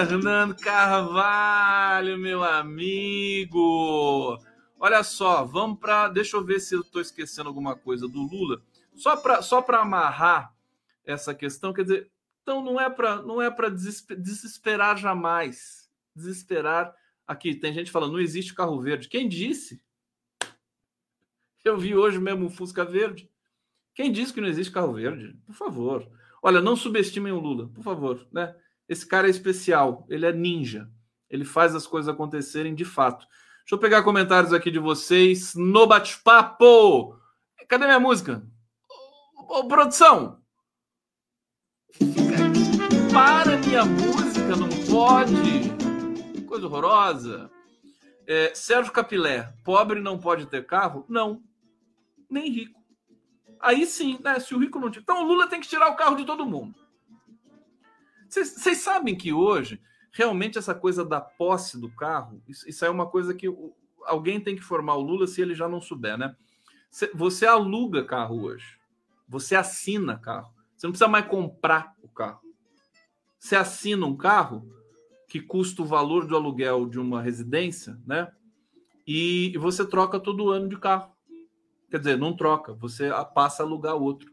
Fernando Carvalho, meu amigo. Olha só, vamos para. Deixa eu ver se eu estou esquecendo alguma coisa do Lula. Só para só amarrar essa questão, quer dizer, então não é para não é para desesperar jamais. Desesperar. Aqui tem gente falando, não existe carro verde. Quem disse? Eu vi hoje mesmo um Fusca verde. Quem disse que não existe carro verde? Por favor. Olha, não subestimem o Lula, por favor, né? Esse cara é especial, ele é ninja. Ele faz as coisas acontecerem de fato. Deixa eu pegar comentários aqui de vocês no bate-papo. Cadê minha música? Ô, ô, produção! Para minha música, não pode. Coisa horrorosa. É, Sérgio Capilé, pobre não pode ter carro? Não. Nem rico. Aí sim, né? Se o rico não tiver. Então o Lula tem que tirar o carro de todo mundo. Vocês sabem que hoje realmente essa coisa da posse do carro, isso, isso é uma coisa que alguém tem que formar o Lula se ele já não souber, né? Você aluga carro hoje. Você assina carro. Você não precisa mais comprar o carro. Você assina um carro que custa o valor do aluguel de uma residência, né? E você troca todo ano de carro. Quer dizer, não troca, você passa a alugar outro.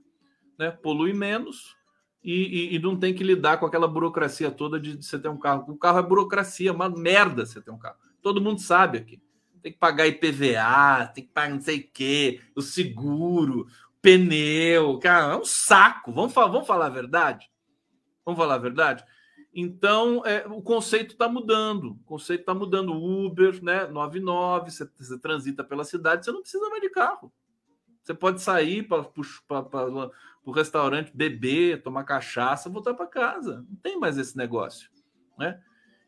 Né? Polui menos, e, e, e, não tem que lidar com aquela burocracia toda de, de, você ter um carro. O carro é burocracia, uma merda você ter um carro. Todo mundo sabe aqui. Tem que pagar IPVA, tem que pagar não sei o quê, o seguro, pneu. Cara, é um saco. Vamos, vamos falar a verdade? Vamos falar a verdade? Então, é, o conceito está mudando. O conceito está mudando. Uber, né? 99, você, você transita pela cidade, você não precisa mais de carro. Você pode sair para o restaurante, beber, tomar cachaça, voltar para casa. Não tem mais esse negócio. Né?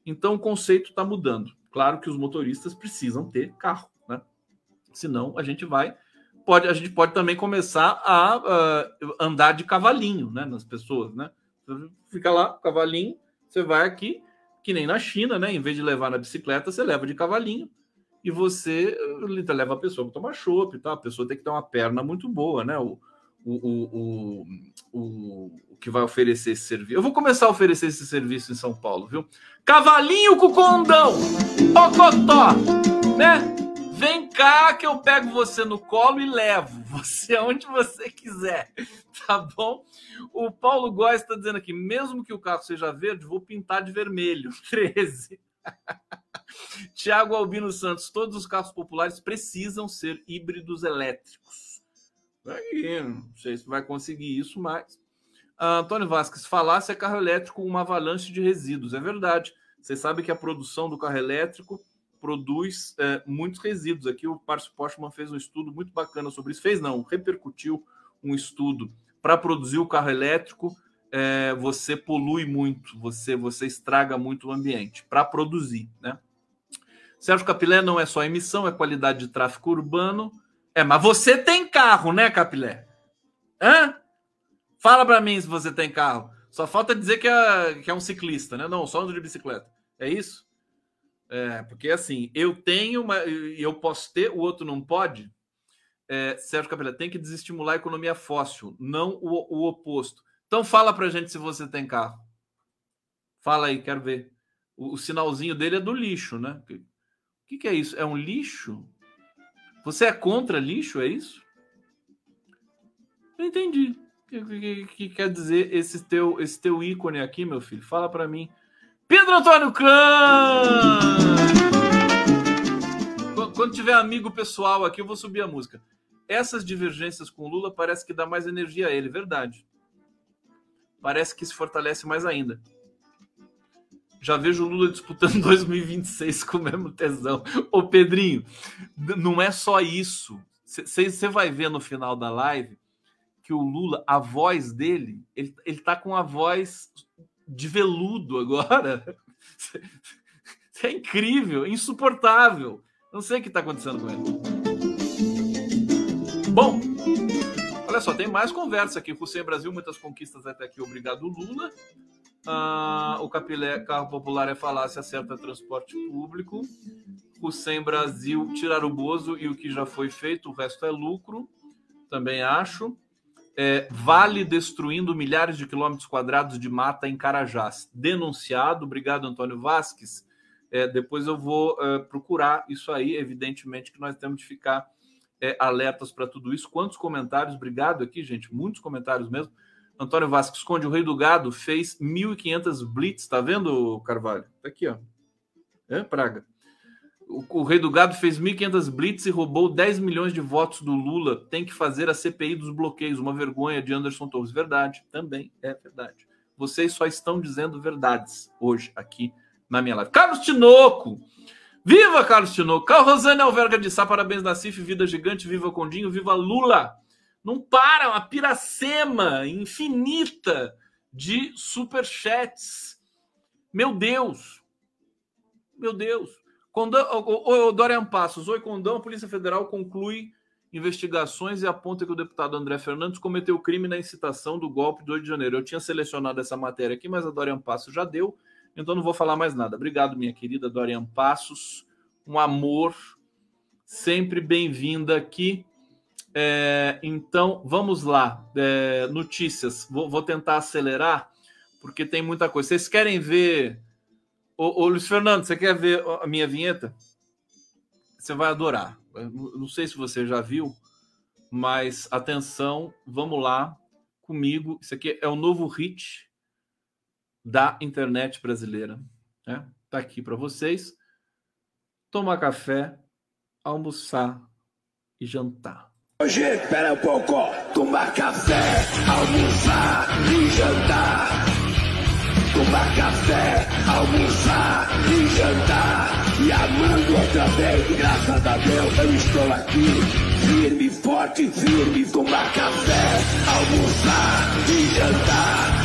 Então o conceito está mudando. Claro que os motoristas precisam ter carro, né? Senão a gente vai. Pode, a gente pode também começar a andar de cavalinho né, nas pessoas, né? Fica lá, cavalinho, você vai aqui, que nem na China, né? Em vez de levar na bicicleta, você leva de cavalinho e você eh, leva a pessoa para tomar chopp, tá? A pessoa tem que ter uma perna muito boa, né? O, o, o, o, o, que vai oferecer esse serviço. Eu vou começar a oferecer esse serviço em São Paulo, viu? Cavalinho com condão, pocotó, né? Vem cá que eu pego você no colo e levo você aonde você quiser, tá bom? O Paulo Góes está dizendo aqui, mesmo que o carro seja verde, vou pintar de vermelho. 13. Tiago Albino Santos, todos os carros populares precisam ser híbridos elétricos. Aí, não sei se vai conseguir isso, mas. Ah, Antônio Vasques, falasse é carro elétrico uma avalanche de resíduos. É verdade. Você sabe que a produção do carro elétrico produz é, muitos resíduos. Aqui o Márcio Postman fez um estudo muito bacana sobre isso. Fez não, repercutiu um estudo para produzir o carro elétrico. É, você polui muito, você você estraga muito o ambiente para produzir, né? Sérgio Capilé não é só emissão, é qualidade de tráfego urbano. É, mas você tem carro, né, Capilé? Hã? Fala para mim se você tem carro. Só falta dizer que é, que é um ciclista, né? Não, só ando de bicicleta. É isso? É, porque assim, eu tenho, e eu posso ter, o outro não pode. É, Sérgio Capela, tem que desestimular a economia fóssil, não o, o oposto. Então fala pra gente se você tem carro. Fala aí, quero ver. O, o sinalzinho dele é do lixo, né? O que, que é isso? É um lixo? Você é contra lixo, é isso? Eu entendi. O que, que, que, quer dizer esse teu, esse teu ícone aqui, meu filho? Fala para mim. Pedro Antônio Clã! Quando tiver amigo pessoal aqui, eu vou subir a música. Essas divergências com Lula parece que dá mais energia a ele, verdade. Parece que se fortalece mais ainda. Já vejo o Lula disputando 2026 com o mesmo tesão. Ô Pedrinho, não é só isso. Você vai ver no final da live que o Lula, a voz dele, ele, ele tá com a voz de veludo agora. É incrível, insuportável. Não sei o que está acontecendo com ele. Bom, olha só, tem mais conversa aqui. Hussein Brasil, muitas conquistas até aqui. Obrigado, Lula. Ah, o Capilé, carro popular é falácia, acerta transporte público. Hussein Brasil, tirar o Bozo e o que já foi feito, o resto é lucro. Também acho é, Vale destruindo milhares de quilômetros quadrados de mata em Carajás. Denunciado. Obrigado, Antônio Vasques. É, depois eu vou é, procurar isso aí. Evidentemente que nós temos de ficar é, alertas para tudo isso. Quantos comentários? Obrigado aqui, gente. Muitos comentários mesmo. Antônio Vasques Conde, o Rei do Gado, fez 1.500 blitz. Tá vendo, Carvalho? Tá aqui, ó. É, Praga o, Rei do Gado fez 1.500 blitz e roubou 10 milhões de votos do Lula. Tem que fazer a CPI dos bloqueios. Uma vergonha de Anderson Torres. Verdade, também é verdade. Vocês só estão dizendo verdades hoje aqui na minha live. Carlos Tinoco! Viva Carlos Tinoco! Carl Rosane Alverga de Sá, parabéns da CIF, vida gigante, viva Condinho, viva Lula! Não para, uma piracema infinita de superchats. Meu Deus! Meu Deus! Condão, o, Dorian Passos, oi Condão, a Polícia Federal conclui investigações e aponta que o deputado André Fernandes cometeu crime na incitação do golpe do 8 de janeiro. Eu tinha selecionado essa matéria aqui, mas a Dorian Passos já deu, então não vou falar mais nada. Obrigado, minha querida Dorian Passos. Um amor, sempre bem-vinda aqui. É, então, vamos lá. É, notícias. Vou, vou tentar acelerar, porque tem muita coisa. Vocês querem ver Ô, ô, Luiz Fernando, você quer ver a minha vinheta? Você vai adorar. não sei se você já viu, mas atenção, vamos lá comigo. Isso aqui é o novo hit da internet brasileira. Né? Tá aqui para vocês. Tomar café, almoçar e jantar. Hoje, espera um pouco, tomar café, almoçar e jantar tomar café, almoçar e jantar. E amando outra vez, graças a Deus eu estou aqui. Firme, forte, firme, tomar café, almoçar e jantar.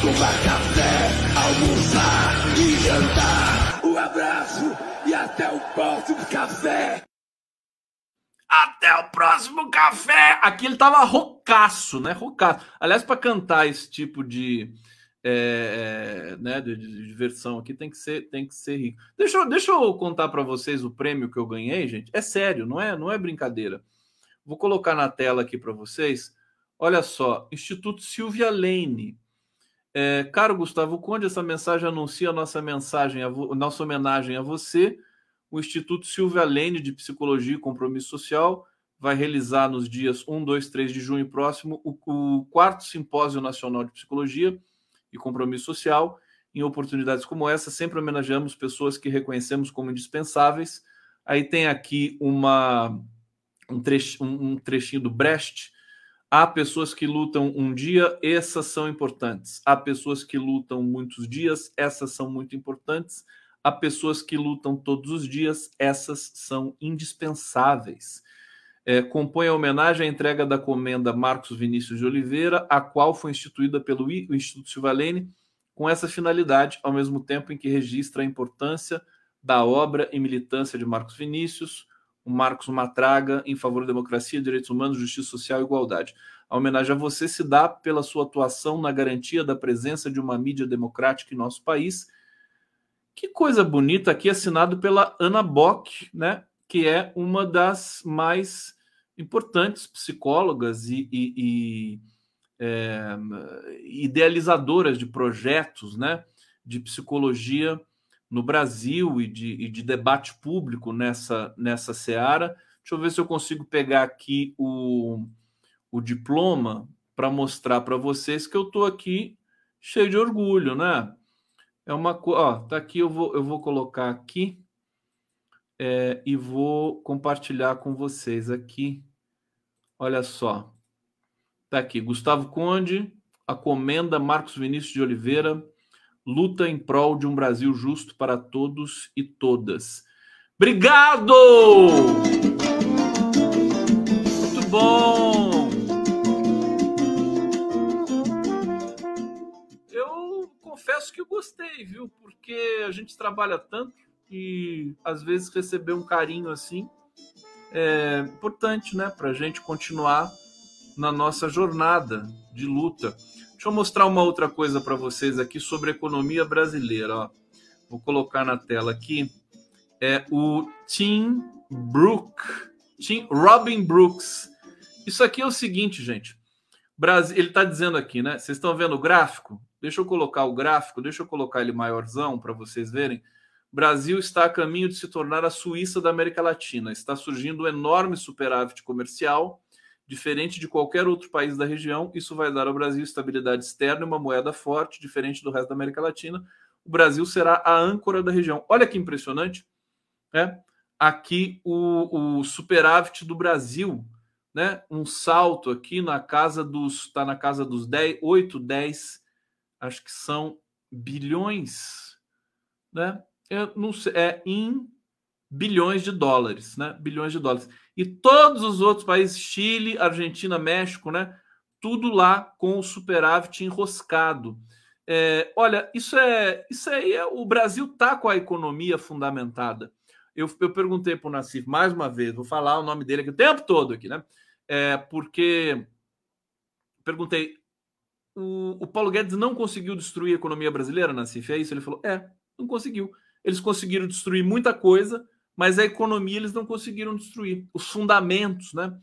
Tomar café, almoçar e jantar. Um abraço e até o próximo café. Até o próximo café! Aqui ele tava roucaço, né? Roucaço. Aliás, para cantar esse tipo de é, é, né, de, de, aqui tem que ser tem que ser rico. Deixa eu, deixa eu contar para vocês o prêmio que eu ganhei, gente. É sério, não é não é brincadeira. Vou colocar na tela aqui para vocês. Olha só, Instituto Silvia Lane. É, caro Gustavo Conde, essa mensagem anuncia a nossa mensagem, a nossa homenagem a você. O Instituto Silvia Lane de Psicologia e Compromisso Social vai realizar nos dias 1, 2, 3 de junho próximo o, o quarto Simpósio Nacional de Psicologia e compromisso social. Em oportunidades como essa, sempre homenageamos pessoas que reconhecemos como indispensáveis. Aí tem aqui uma, um, trech, um, um trechinho do Brecht. Há pessoas que lutam um dia, essas são importantes. Há pessoas que lutam muitos dias, essas são muito importantes. Há pessoas que lutam todos os dias, essas são indispensáveis é, compõe a homenagem à entrega da comenda Marcos Vinícius de Oliveira, a qual foi instituída pelo Instituto Silvalene com essa finalidade, ao mesmo tempo em que registra a importância da obra e militância de Marcos Vinícius, o Marcos Matraga, em favor da democracia, direitos humanos, justiça social e igualdade. A homenagem a você se dá pela sua atuação na garantia da presença de uma mídia democrática em nosso país. Que coisa bonita aqui, assinado pela Ana Bock, né? que é uma das mais importantes psicólogas e, e, e é, idealizadoras de projetos né, de psicologia no Brasil e de, e de, debate público nessa, nessa seara. Deixa eu ver se eu consigo pegar aqui o, o diploma para mostrar para vocês que eu estou aqui cheio de orgulho, né? É uma coisa. Tá aqui, eu vou, eu vou colocar aqui é, e vou compartilhar com vocês aqui. Olha só. Tá aqui, Gustavo Conde, a comenda Marcos Vinícius de Oliveira, luta em prol de um Brasil justo para todos e todas. Obrigado! Muito bom! Eu confesso que eu gostei, viu? Porque a gente trabalha tanto e às vezes receber um carinho assim é importante, né, para a gente continuar na nossa jornada de luta. Deixa eu mostrar uma outra coisa para vocês aqui sobre a economia brasileira. Ó. Vou colocar na tela aqui. É o Tim Brook, Tim Robin Brooks. Isso aqui é o seguinte, gente. Brasil, ele está dizendo aqui, né? Vocês estão vendo o gráfico? Deixa eu colocar o gráfico, deixa eu colocar ele maiorzão para vocês verem. Brasil está a caminho de se tornar a Suíça da América Latina. Está surgindo um enorme superávit comercial, diferente de qualquer outro país da região. Isso vai dar ao Brasil estabilidade externa e uma moeda forte, diferente do resto da América Latina. O Brasil será a âncora da região. Olha que impressionante, né? Aqui o, o superávit do Brasil, né? Um salto aqui na casa dos, está na casa dos 10, 8, 10, acho que são bilhões, né? não sei, é em bilhões de dólares, né? Bilhões de dólares. E todos os outros países, Chile, Argentina, México, né? Tudo lá com o superávit enroscado. É, olha, isso é isso aí. É, o Brasil tá com a economia fundamentada. Eu, eu perguntei para o Nassif mais uma vez, vou falar o nome dele aqui o tempo todo aqui, né? É, porque perguntei, o, o Paulo Guedes não conseguiu destruir a economia brasileira, Nassif? É isso? Ele falou, é, não conseguiu. Eles conseguiram destruir muita coisa, mas a economia eles não conseguiram destruir. Os fundamentos, né?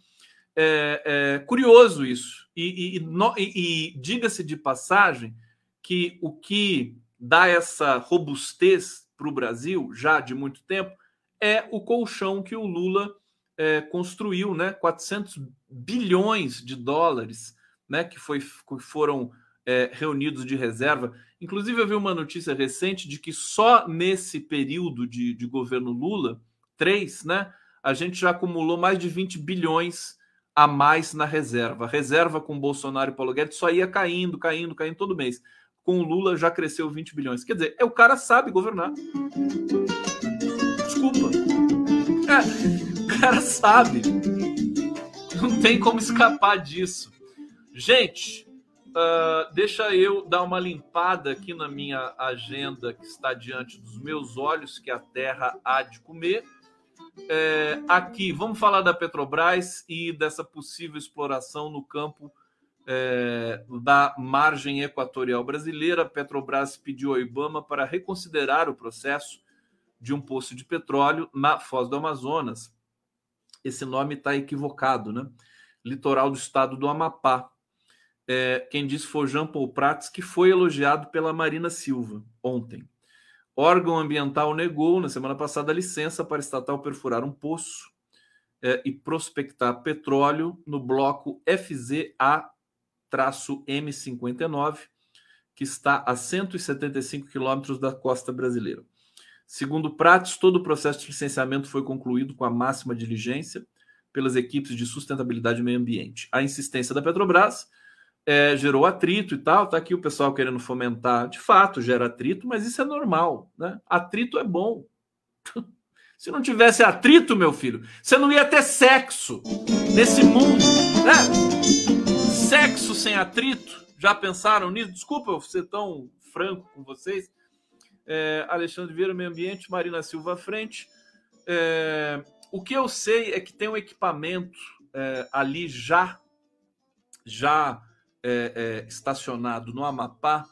É, é curioso isso. E, e, e, e diga-se de passagem que o que dá essa robustez para o Brasil, já de muito tempo, é o colchão que o Lula é, construiu, né? 400 bilhões de dólares, né? Que, foi, que foram é, reunidos de reserva. Inclusive, eu vi uma notícia recente de que só nesse período de, de governo Lula, três, né, a gente já acumulou mais de 20 bilhões a mais na reserva. A reserva com Bolsonaro e Paulo Guedes só ia caindo, caindo, caindo todo mês. Com o Lula já cresceu 20 bilhões. Quer dizer, é o cara sabe governar. Desculpa. É, o cara sabe. Não tem como escapar disso. Gente, Uh, deixa eu dar uma limpada aqui na minha agenda que está diante dos meus olhos, que a terra há de comer. É, aqui, vamos falar da Petrobras e dessa possível exploração no campo é, da margem equatorial brasileira. A Petrobras pediu ao Ibama para reconsiderar o processo de um poço de petróleo na Foz do Amazonas. Esse nome está equivocado, né? Litoral do estado do Amapá. É, quem disse foi Jean Paul Prats, que foi elogiado pela Marina Silva ontem. Órgão ambiental negou na semana passada a licença para estatal perfurar um poço é, e prospectar petróleo no bloco FZA M59, que está a 175 quilômetros da costa brasileira. Segundo Pratos, todo o processo de licenciamento foi concluído com a máxima diligência pelas equipes de sustentabilidade e meio ambiente. A insistência da Petrobras é, gerou atrito e tal. Está aqui o pessoal querendo fomentar. De fato, gera atrito, mas isso é normal. Né? Atrito é bom. Se não tivesse atrito, meu filho, você não ia ter sexo nesse mundo. Né? Sexo sem atrito. Já pensaram nisso? Desculpa eu ser tão franco com vocês. É, Alexandre Vieira, Meio Ambiente, Marina Silva à frente. É, o que eu sei é que tem um equipamento é, ali já, já é, é, estacionado no Amapá.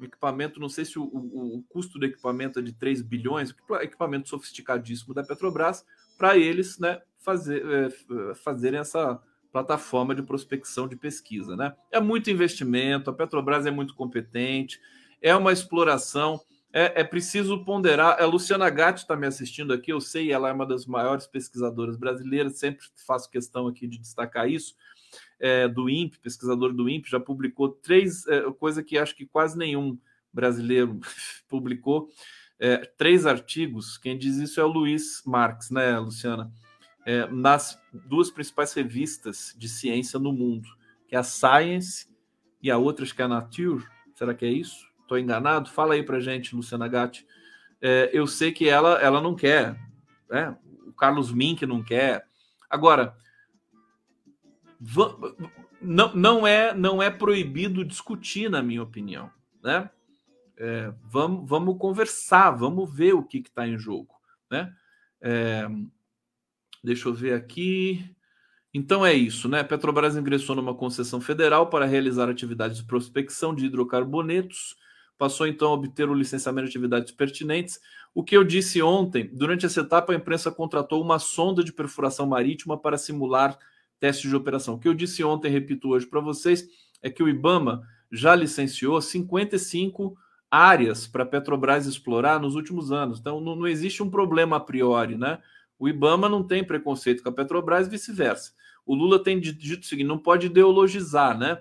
O equipamento, não sei se o, o, o, custo do equipamento é de 3 bilhões, equipamento sofisticadíssimo da Petrobras, para eles né, fazer, é, fazerem essa plataforma de prospecção de pesquisa. Né? É muito investimento, a Petrobras é muito competente, é uma exploração. É, é preciso ponderar. A Luciana Gatti está me assistindo aqui, eu sei, ela é uma das maiores pesquisadoras brasileiras, sempre faço questão aqui de destacar isso. É, do INPE, pesquisador do INPE, já publicou três, é, coisa que acho que quase nenhum brasileiro publicou, é, três artigos. Quem diz isso é o Luiz Marx, né, Luciana? é, nas duas principais revistas de ciência no mundo, que é a Science e a outra acho que é a Nature. Será que é isso? Estou enganado? Fala aí para gente, Luciana Gatti. É, eu sei que ela, ela não quer, né? o Carlos Mink não quer. Agora, não, não, é, não é proibido discutir, na minha opinião. Né? É, vamos, vamos conversar, vamos ver o que está em jogo. Né? É, Deixa eu ver aqui. Então é isso, né? Petrobras ingressou numa concessão federal para realizar atividades de prospecção de hidrocarbonetos, passou então a obter o licenciamento de atividades pertinentes. O que eu disse ontem, durante essa etapa a imprensa contratou uma sonda de perfuração marítima para simular testes de operação. O que eu disse ontem, repito hoje para vocês, é que o IBAMA já licenciou 55 áreas para a Petrobras explorar nos últimos anos. Então não, não existe um problema a priori, né? O IBAMA não tem preconceito com a Petrobras vice-versa. O Lula tem dito o seguinte: não pode ideologizar, né?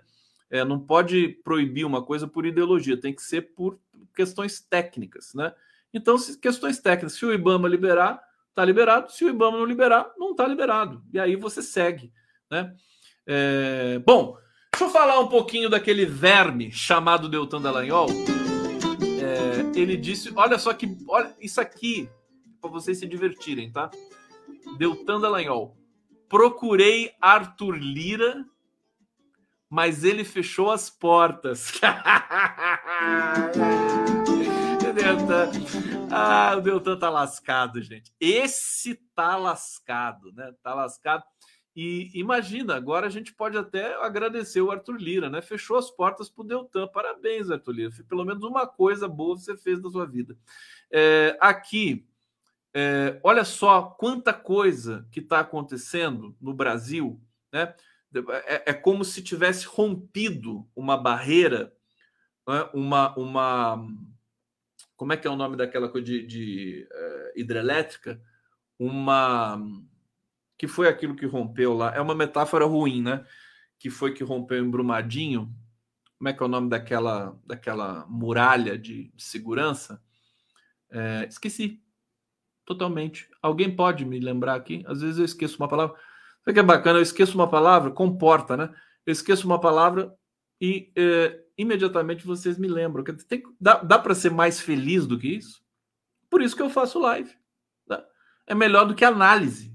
É, não pode proibir uma coisa por ideologia, tem que ser por questões técnicas, né? Então, se, questões técnicas, se o IBAMA liberar, está liberado, se o IBAMA não liberar, não está liberado. E aí você segue, né? É, bom, deixa eu falar um pouquinho daquele verme chamado Deltan Dallagnol. É, ele disse: olha só que, olha, isso aqui, para vocês se divertirem, tá? Deltan Dallagnol. Procurei Arthur Lira, mas ele fechou as portas. Ah, o Deltan tá lascado, gente. Esse tá lascado, né? Tá lascado. E imagina, agora a gente pode até agradecer o Arthur Lira, né? Fechou as portas para o Deltan. Parabéns, Arthur Lira. Pelo menos uma coisa boa você fez na sua vida. É, aqui, é, olha só quanta coisa que está acontecendo no Brasil, né? É, é, como se tivesse rompido uma barreira, né? uma, uma. Como é que é o nome daquela coisa de, de uh, hidrelétrica? Uma. Que foi aquilo que rompeu lá? É uma metáfora ruim, né? Que foi que rompeu em Brumadinho. Como é que é o nome daquela, daquela muralha de, de segurança? É, esqueci Totalmente. Alguém pode me lembrar aqui? Às vezes eu esqueço uma palavra. Sabe que é bacana? Eu esqueço uma palavra, comporta, né? Eu esqueço uma palavra e é, imediatamente vocês me lembram. Tem, dá dá para ser mais feliz do que isso? Por isso que eu faço live. Tá? É melhor do que análise.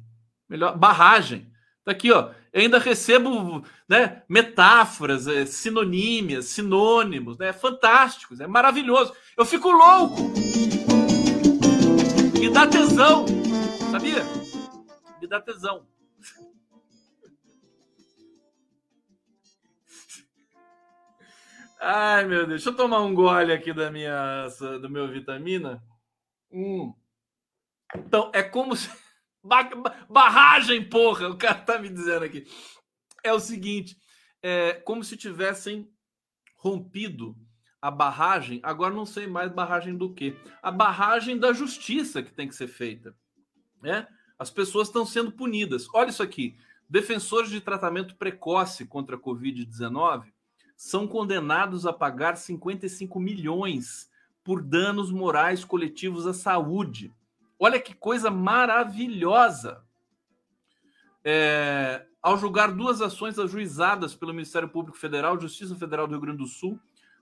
Melhor barragem. Tá aqui, ó. Eu ainda recebo né, metáforas, é, sinonímias, sinônimos, né? Fantásticos, é maravilhoso. Eu fico louco me dá tesão. Sabia? Me dá tesão. Ai, meu Deus. Deixa eu tomar um gole aqui da minha, do meu vitamina. Hum. Então, é como se. Barragem, porra! O cara tá me dizendo aqui. É o seguinte: é como se tivessem rompido a barragem. Agora não sei mais barragem do que. A barragem da justiça que tem que ser feita. Né? As pessoas estão sendo punidas. Olha isso aqui. Defensores de tratamento precoce contra a Covid-19 são condenados a pagar 55 milhões por danos morais coletivos à saúde. Olha que coisa maravilhosa. É, ao julgar duas ações ajuizadas pelo Ministério Público Federal, Justiça Federal do Rio Grande do Sul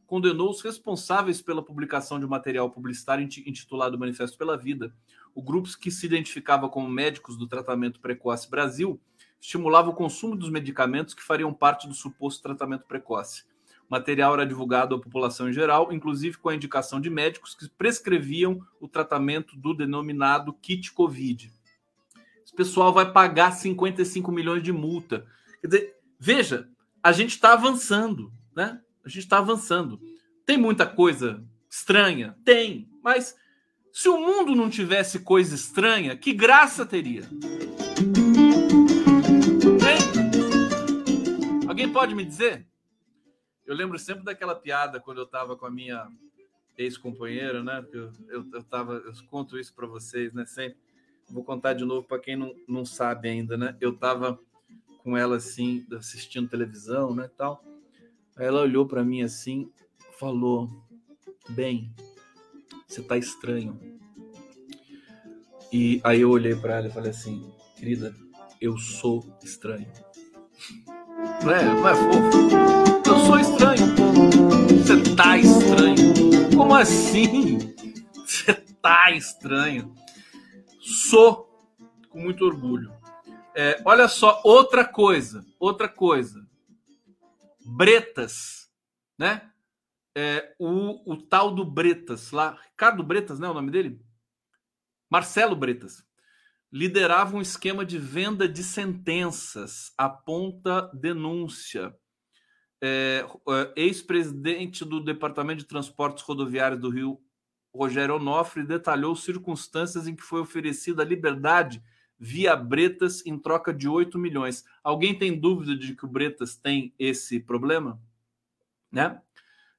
condenou os responsáveis pela publicação de material publicitário intitulado Manifesto pela Vida. O grupo que se identificava como médicos do tratamento precoce Brasil estimulava o consumo dos medicamentos que fariam parte do suposto tratamento precoce. Material era divulgado à população em geral, inclusive com a indicação de médicos que prescreviam o tratamento do denominado kit Covid. Esse pessoal vai pagar 55 milhões de multa. Quer dizer, veja, a gente está avançando, né? A gente está avançando. Tem muita coisa estranha? Tem, mas se o mundo não tivesse coisa estranha, que graça teria? Alguém pode me dizer? Eu lembro sempre daquela piada quando eu estava com a minha ex-companheira, né? Eu, eu, eu, tava, eu conto isso para vocês, né? Sempre. Vou contar de novo para quem não, não sabe ainda, né? Eu estava com ela assim, assistindo televisão, né? Tal. Aí ela olhou para mim assim, falou: Bem, você tá estranho. E aí eu olhei para ela e falei assim: Querida, eu sou estranho. Não é, não é fofo? Eu sou estranho. Você tá estranho. Como assim? Você tá estranho. Sou com muito orgulho. É, olha só, outra coisa, outra coisa. Bretas, né? É, o, o tal do Bretas lá, Ricardo Bretas, né? O nome dele? Marcelo Bretas liderava um esquema de venda de sentenças, aponta denúncia é, é, ex-presidente do Departamento de Transportes Rodoviários do Rio, Rogério Onofre, detalhou circunstâncias em que foi oferecida a liberdade via Bretas em troca de 8 milhões. Alguém tem dúvida de que o Bretas tem esse problema? Né?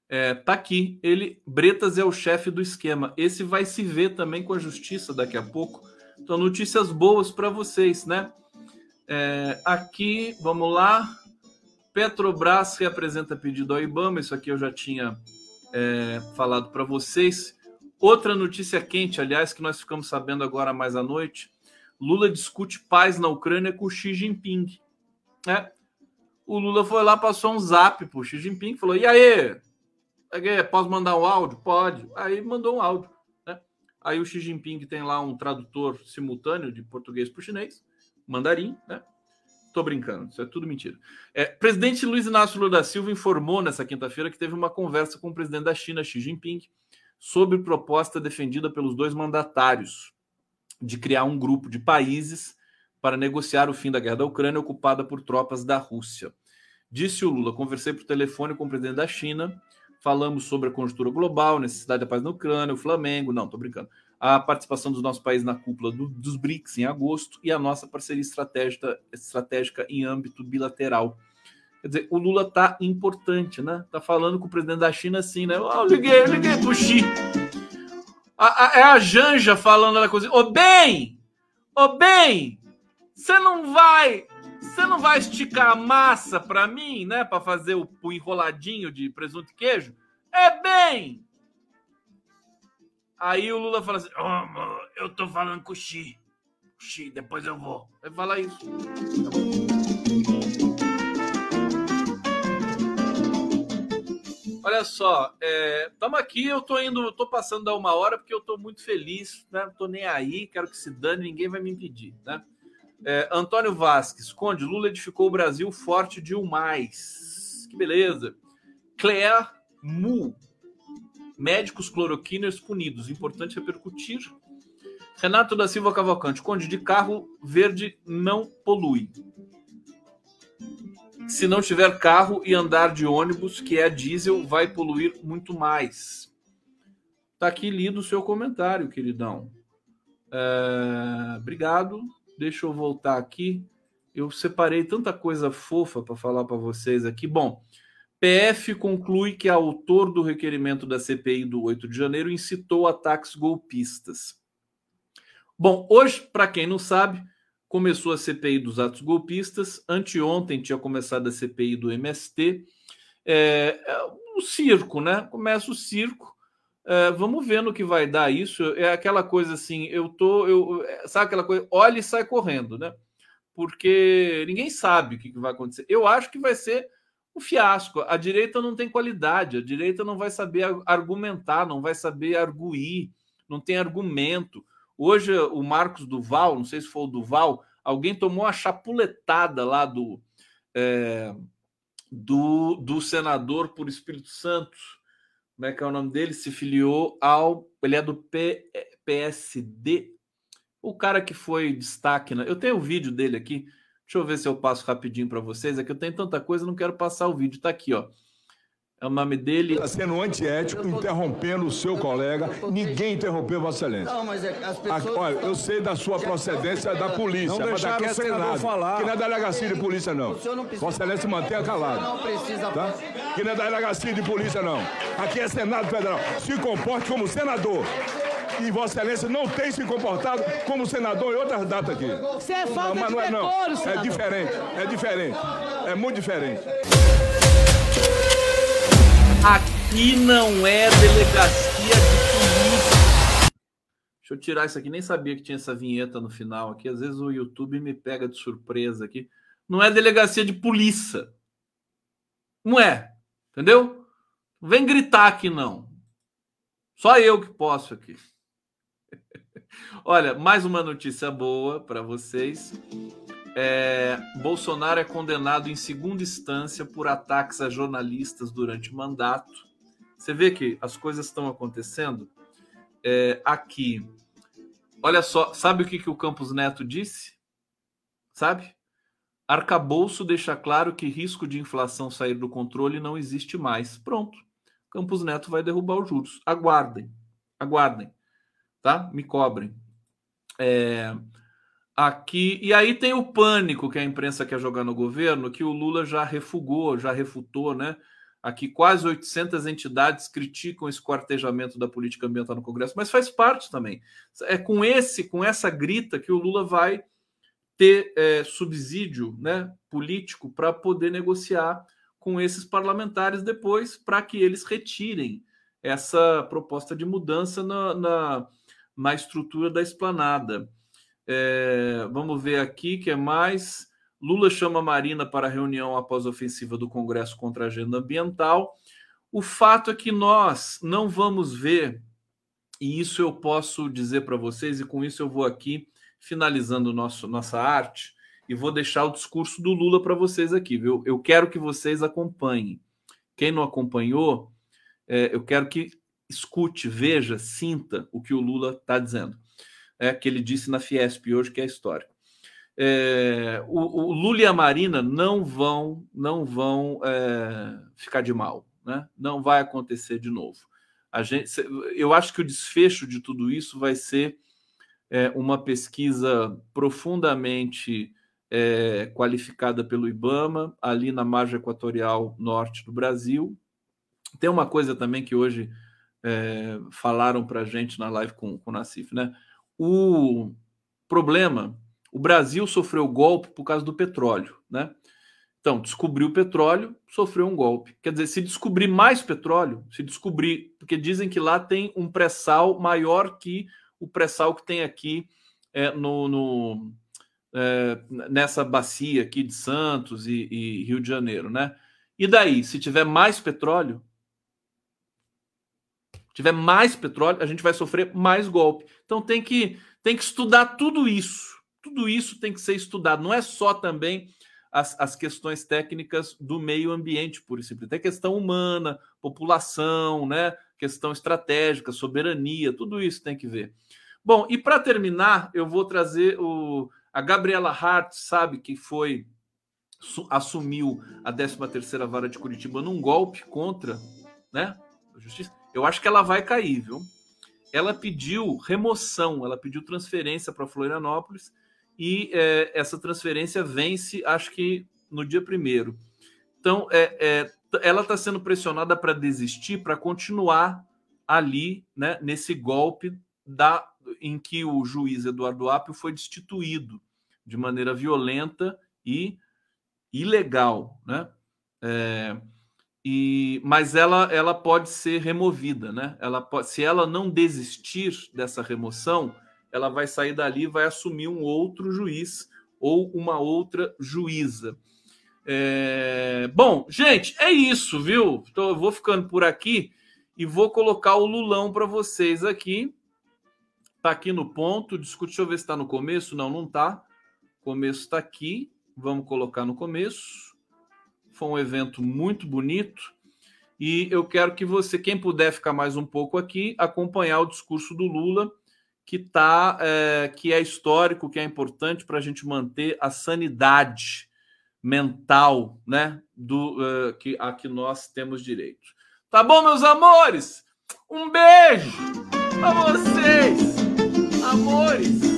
É, tá aqui. Ele, Bretas é o chefe do esquema. Esse vai se ver também com a justiça daqui a pouco. Então, notícias boas para vocês, né? É, aqui, vamos lá. Petrobras reapresenta pedido ao Ibama, isso aqui eu já tinha é, falado para vocês. Outra notícia quente, aliás, que nós ficamos sabendo agora mais à noite: Lula discute paz na Ucrânia com Xi Jinping. É. O Lula foi lá, passou um zap pro Xi Jinping, falou: e aí? Posso mandar um áudio? Pode. Aí mandou um áudio. Aí o Xi Jinping tem lá um tradutor simultâneo de português para o chinês, mandarim, né? Tô brincando, isso é tudo mentira. É, presidente Luiz Inácio Lula da Silva informou nessa quinta-feira que teve uma conversa com o presidente da China, Xi Jinping, sobre proposta defendida pelos dois mandatários de criar um grupo de países para negociar o fim da guerra da Ucrânia ocupada por tropas da Rússia. Disse o Lula: conversei por telefone com o presidente da China, falamos sobre a conjuntura global, necessidade da paz na Ucrânia, o Flamengo. Não, tô brincando a participação dos nossos países na cúpula do, dos BRICS em agosto e a nossa parceria estratégica, estratégica em âmbito bilateral. Quer dizer, o Lula tá importante, né? Tá falando com o presidente da China assim, né? Oh, liguei, liguei pro Xi. A, a, é a Janja falando da coisa. Ô, bem! Ô, bem! Você não vai. Você não vai esticar a massa para mim, né? Para fazer o, o enroladinho de presunto e queijo? É bem! Aí o Lula fala assim: oh, eu tô falando com o Xi. Xi, depois eu vou. Vai falar isso. Olha só, estamos é, aqui, eu tô indo, tô passando da uma hora porque eu tô muito feliz, né? Tô nem aí, quero que se dane, ninguém vai me impedir, né? É, Antônio Vasques, Conde, Lula edificou o Brasil forte de um mais. Que beleza. Claire Mu, Médicos cloroquinas punidos. Importante repercutir. Renato da Silva Cavalcante. Conde de carro verde não polui. se não tiver carro e andar de ônibus, que é diesel, vai poluir muito mais. Tá aqui lido o seu comentário, queridão. É... Obrigado. Deixa eu voltar aqui. Eu separei tanta coisa fofa para falar para vocês aqui. Bom, PF conclui que autor do requerimento da CPI do 8 de janeiro incitou ataques golpistas. Bom, hoje, para quem não sabe, começou a CPI dos atos golpistas. Anteontem tinha começado a CPI do MST. É, é o circo, né? Começa o circo. É, vamos ver no que vai dar isso. É aquela coisa assim, eu tô, eu, sabe aquela coisa, olha e sai correndo, né? Porque ninguém sabe o que vai acontecer. Eu acho que vai ser um fiasco. A direita não tem qualidade, a direita não vai saber argumentar, não vai saber arguir, não tem argumento. Hoje, o Marcos Duval, não sei se foi o Duval, alguém tomou a chapuletada lá do, é, do, do senador por Espírito Santo. Como é que é o nome dele? Se filiou ao. Ele é do P, PSD. O cara que foi destaque. Né? Eu tenho o vídeo dele aqui. Deixa eu ver se eu passo rapidinho para vocês. É que eu tenho tanta coisa, não quero passar o vídeo. Está aqui, ó. É o nome dele. Está sendo antiético, tô... interrompendo o seu colega. Ninguém interrompeu Vossa Excelência. Não, mas é, as pessoas. Aqui, olha, eu sei da sua procedência da polícia, não mas aqui é Senado. Falar. Que não é delegacia de polícia, não. não Vossa Excelência mantenha calado. Não precisa. Tá? Que não é delegacia de polícia, não. Aqui é Senado Federal. Se comporte como senador e Vossa Excelência não tem se comportado como senador em outras datas aqui. Você é falta não, de não é, não. É diferente, é diferente. É muito diferente. Aqui não é delegacia de polícia. Deixa eu tirar isso aqui. Nem sabia que tinha essa vinheta no final aqui. Às vezes o YouTube me pega de surpresa aqui. Não é delegacia de polícia. Não é. Entendeu? Não vem gritar aqui, não. Só eu que posso aqui. Olha, mais uma notícia boa para vocês. É, Bolsonaro é condenado em segunda instância por ataques a jornalistas durante mandato. Você vê que as coisas estão acontecendo é, aqui. Olha só, sabe o que, que o Campos Neto disse? Sabe? Arcabouço deixa claro que risco de inflação sair do controle não existe mais. Pronto. Campos Neto vai derrubar os juros. Aguardem. Aguardem. Tá? Me cobrem. É, aqui. E aí tem o pânico que a imprensa quer jogar no governo, que o Lula já refugou, já refutou, né? Aqui quase 800 entidades criticam esse quartejamento da política ambiental no Congresso, mas faz parte também. É com esse, com essa grita que o Lula vai ter é, subsídio, né, político para poder negociar com esses parlamentares depois, para que eles retirem essa proposta de mudança na, na, na estrutura da esplanada. É, vamos ver aqui que é mais. Lula chama Marina para reunião após a ofensiva do Congresso contra a agenda ambiental. O fato é que nós não vamos ver, e isso eu posso dizer para vocês, e com isso eu vou aqui finalizando nosso, nossa arte, e vou deixar o discurso do Lula para vocês aqui, viu? Eu quero que vocês acompanhem. Quem não acompanhou, é, eu quero que escute, veja, sinta o que o Lula está dizendo é, que ele disse na Fiesp hoje, que é histórico. É, o, o, Lula e a Marina não vão, não vão é, ficar de mal, né? Não vai acontecer de novo. A gente, eu acho que o desfecho de tudo isso vai ser é, uma pesquisa profundamente é, qualificada pelo IBAMA ali na margem equatorial norte do Brasil. Tem uma coisa também que hoje é, falaram para gente na live com, com o Nassif, né? O problema, o Brasil sofreu golpe por causa do petróleo, né? Então, descobriu o petróleo, sofreu um golpe. Quer dizer, se descobrir mais petróleo, se descobrir, porque dizem que lá tem um pré-sal maior que o pré-sal que tem aqui é, no, no é, nessa bacia aqui de Santos e, e Rio de Janeiro, né? E daí, se tiver mais petróleo, tiver mais petróleo, a gente vai sofrer mais golpe. Então tem que, tem que estudar tudo isso. Tudo isso tem que ser estudado. Não é só também as, as questões técnicas do meio ambiente, por exemplo. Tem questão humana, população, né? questão estratégica, soberania, tudo isso tem que ver. Bom, e para terminar, eu vou trazer o, a Gabriela Hart, sabe, que foi assumiu a 13ª Vara de Curitiba num golpe contra né, a justiça, eu acho que ela vai cair, viu? Ela pediu remoção, ela pediu transferência para Florianópolis e é, essa transferência vence, acho que no dia primeiro. Então, é, é ela está sendo pressionada para desistir, para continuar ali, né, nesse golpe da, em que o juiz Eduardo Apio foi destituído de maneira violenta e ilegal, né? É, e, mas ela, ela pode ser removida, né? Ela pode, se ela não desistir dessa remoção, ela vai sair dali e vai assumir um outro juiz ou uma outra juíza. É... Bom, gente, é isso, viu? Então eu vou ficando por aqui e vou colocar o Lulão para vocês aqui. Tá aqui no ponto. Discute, deixa eu ver se está no começo. Não, não tá. O começo está aqui. Vamos colocar no começo. Foi um evento muito bonito. E eu quero que você, quem puder ficar mais um pouco aqui, acompanhar o discurso do Lula que tá, é, que é histórico, que é importante para a gente manter a sanidade mental, né, do uh, que a que nós temos direito. Tá bom, meus amores? Um beijo para vocês, amores.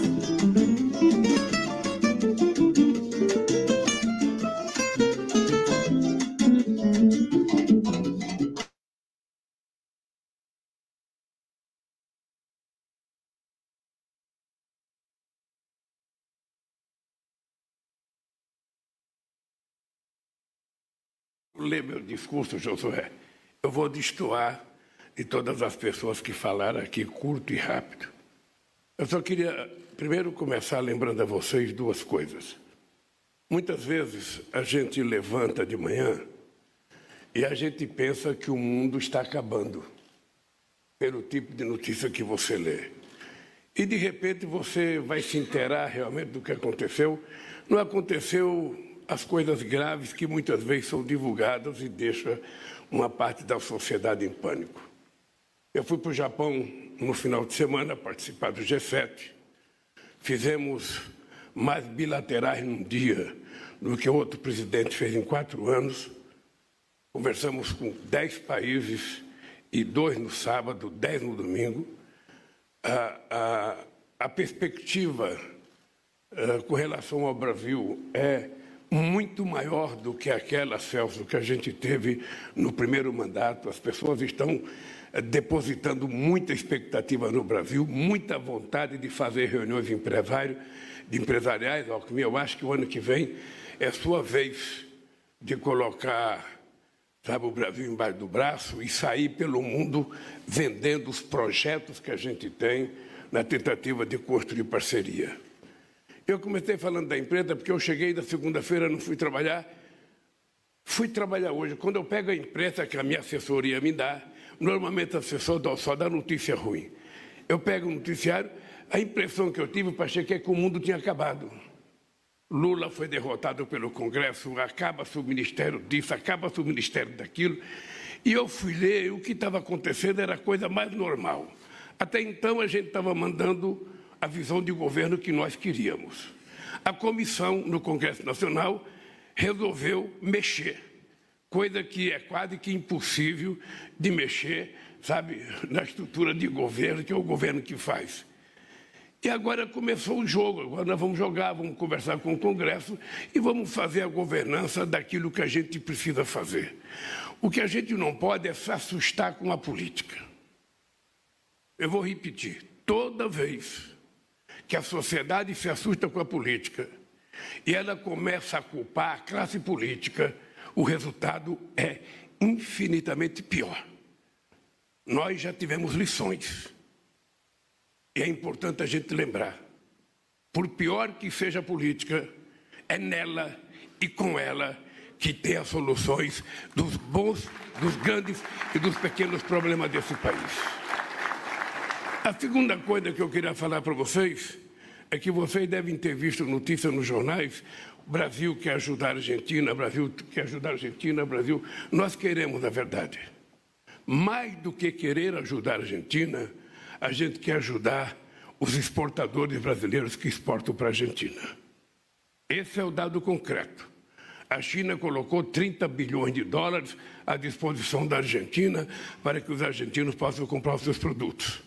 Ler meu discurso, Josué, eu vou destoar de todas as pessoas que falaram aqui, curto e rápido. Eu só queria primeiro começar lembrando a vocês duas coisas. Muitas vezes a gente levanta de manhã e a gente pensa que o mundo está acabando pelo tipo de notícia que você lê. E de repente você vai se inteirar realmente do que aconteceu. Não aconteceu as coisas graves que muitas vezes são divulgadas e deixam uma parte da sociedade em pânico. Eu fui para o Japão no final de semana participar do G7. Fizemos mais bilaterais num dia do que outro presidente fez em quatro anos. Conversamos com dez países e dois no sábado, dez no domingo. A, a, a perspectiva uh, com relação ao Brasil é muito maior do que aquela, Celso, que a gente teve no primeiro mandato. As pessoas estão eh, depositando muita expectativa no Brasil, muita vontade de fazer reuniões de empresário, de empresariais. Alckmin, eu acho que o ano que vem é sua vez de colocar sabe, o Brasil embaixo do braço e sair pelo mundo vendendo os projetos que a gente tem na tentativa de construir parceria. Eu comecei falando da empresa porque eu cheguei da segunda-feira, não fui trabalhar. Fui trabalhar hoje. Quando eu pego a imprensa que a minha assessoria me dá, normalmente a assessor só dá notícia ruim. Eu pego o noticiário, a impressão que eu tive, achei que é que o mundo tinha acabado. Lula foi derrotado pelo Congresso, acaba-se o ministério disso, acaba-se o ministério daquilo. E eu fui ler, e o que estava acontecendo era a coisa mais normal. Até então a gente estava mandando a visão de governo que nós queríamos. A comissão no Congresso Nacional resolveu mexer, coisa que é quase que impossível de mexer, sabe, na estrutura de governo, que é o governo que faz. E agora começou o jogo, agora nós vamos jogar, vamos conversar com o Congresso e vamos fazer a governança daquilo que a gente precisa fazer. O que a gente não pode é se assustar com a política. Eu vou repetir, toda vez que a sociedade se assusta com a política e ela começa a culpar a classe política, o resultado é infinitamente pior. Nós já tivemos lições. E é importante a gente lembrar. Por pior que seja a política, é nela e com ela que tem as soluções dos bons, dos grandes e dos pequenos problemas desse país. A segunda coisa que eu queria falar para vocês é que vocês devem ter visto notícias nos jornais. Brasil quer ajudar a Argentina, Brasil quer ajudar a Argentina, Brasil. Nós queremos a verdade. Mais do que querer ajudar a Argentina, a gente quer ajudar os exportadores brasileiros que exportam para a Argentina. Esse é o dado concreto. A China colocou 30 bilhões de dólares à disposição da Argentina para que os argentinos possam comprar os seus produtos.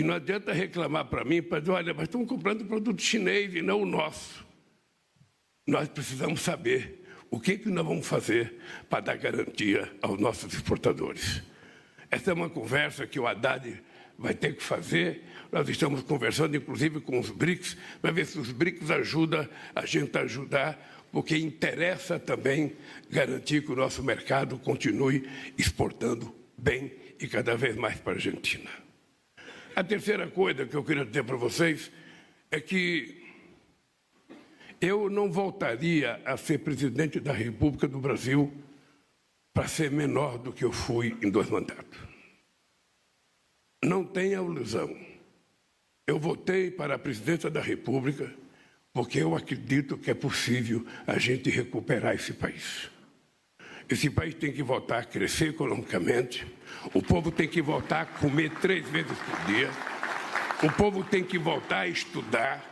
E não adianta reclamar para mim, para dizer, olha, mas estão comprando produto chinês e não o nosso. Nós precisamos saber o que, que nós vamos fazer para dar garantia aos nossos exportadores. Essa é uma conversa que o Haddad vai ter que fazer. Nós estamos conversando, inclusive, com os BRICS, para ver se os BRICS ajudam a gente a ajudar, porque interessa também garantir que o nosso mercado continue exportando bem e cada vez mais para a Argentina. A terceira coisa que eu queria dizer para vocês é que eu não voltaria a ser presidente da República do Brasil para ser menor do que eu fui em dois mandatos. Não tenha ilusão. Eu votei para a presidência da República porque eu acredito que é possível a gente recuperar esse país. Esse país tem que voltar a crescer economicamente. O povo tem que voltar a comer três vezes por dia. O povo tem que voltar a estudar.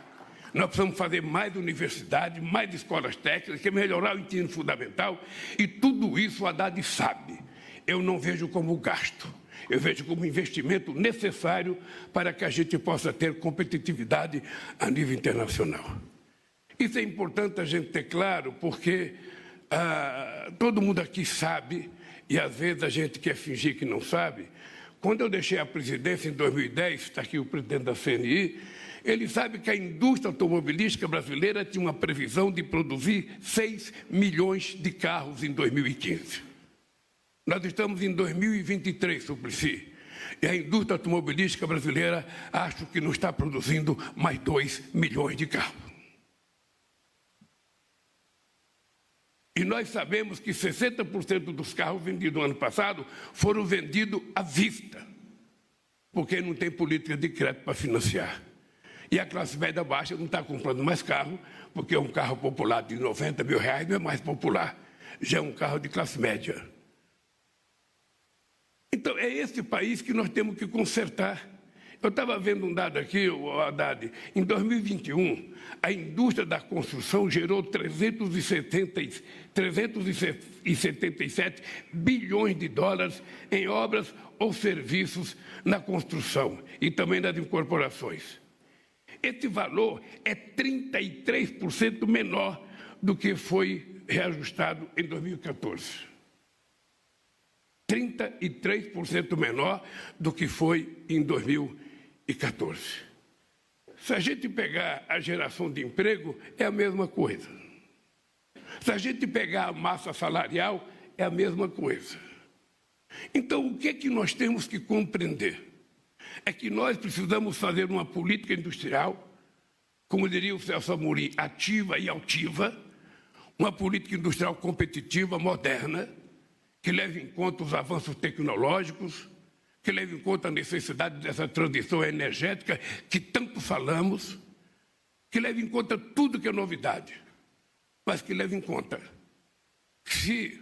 Nós precisamos fazer mais universidade, mais escolas técnicas, melhorar o ensino fundamental. E tudo isso o Haddad sabe. Eu não vejo como gasto. Eu vejo como investimento necessário para que a gente possa ter competitividade a nível internacional. Isso é importante a gente ter claro, porque ah, todo mundo aqui sabe, e às vezes a gente quer fingir que não sabe. Quando eu deixei a presidência em 2010, está aqui o presidente da CNI, ele sabe que a indústria automobilística brasileira tinha uma previsão de produzir 6 milhões de carros em 2015. Nós estamos em 2023, Suplicy. E a indústria automobilística brasileira acho que não está produzindo mais 2 milhões de carros. E nós sabemos que 60% dos carros vendidos no ano passado foram vendidos à vista, porque não tem política de crédito para financiar. E a classe média baixa não está comprando mais carro, porque um carro popular de 90 mil reais não é mais popular, já é um carro de classe média. Então, é esse país que nós temos que consertar. Eu estava vendo um dado aqui, o Haddad. Em 2021, a indústria da construção gerou 370, 377 bilhões de dólares em obras ou serviços na construção e também nas incorporações. Esse valor é 33% menor do que foi reajustado em 2014. 33% menor do que foi em 2014. 2014. Se a gente pegar a geração de emprego, é a mesma coisa. Se a gente pegar a massa salarial, é a mesma coisa. Então, o que é que nós temos que compreender? É que nós precisamos fazer uma política industrial, como diria o Celso Amorim, ativa e altiva, uma política industrial competitiva, moderna, que leve em conta os avanços tecnológicos, que leve em conta a necessidade dessa transição energética que tanto falamos, que leve em conta tudo que é novidade, mas que leve em conta se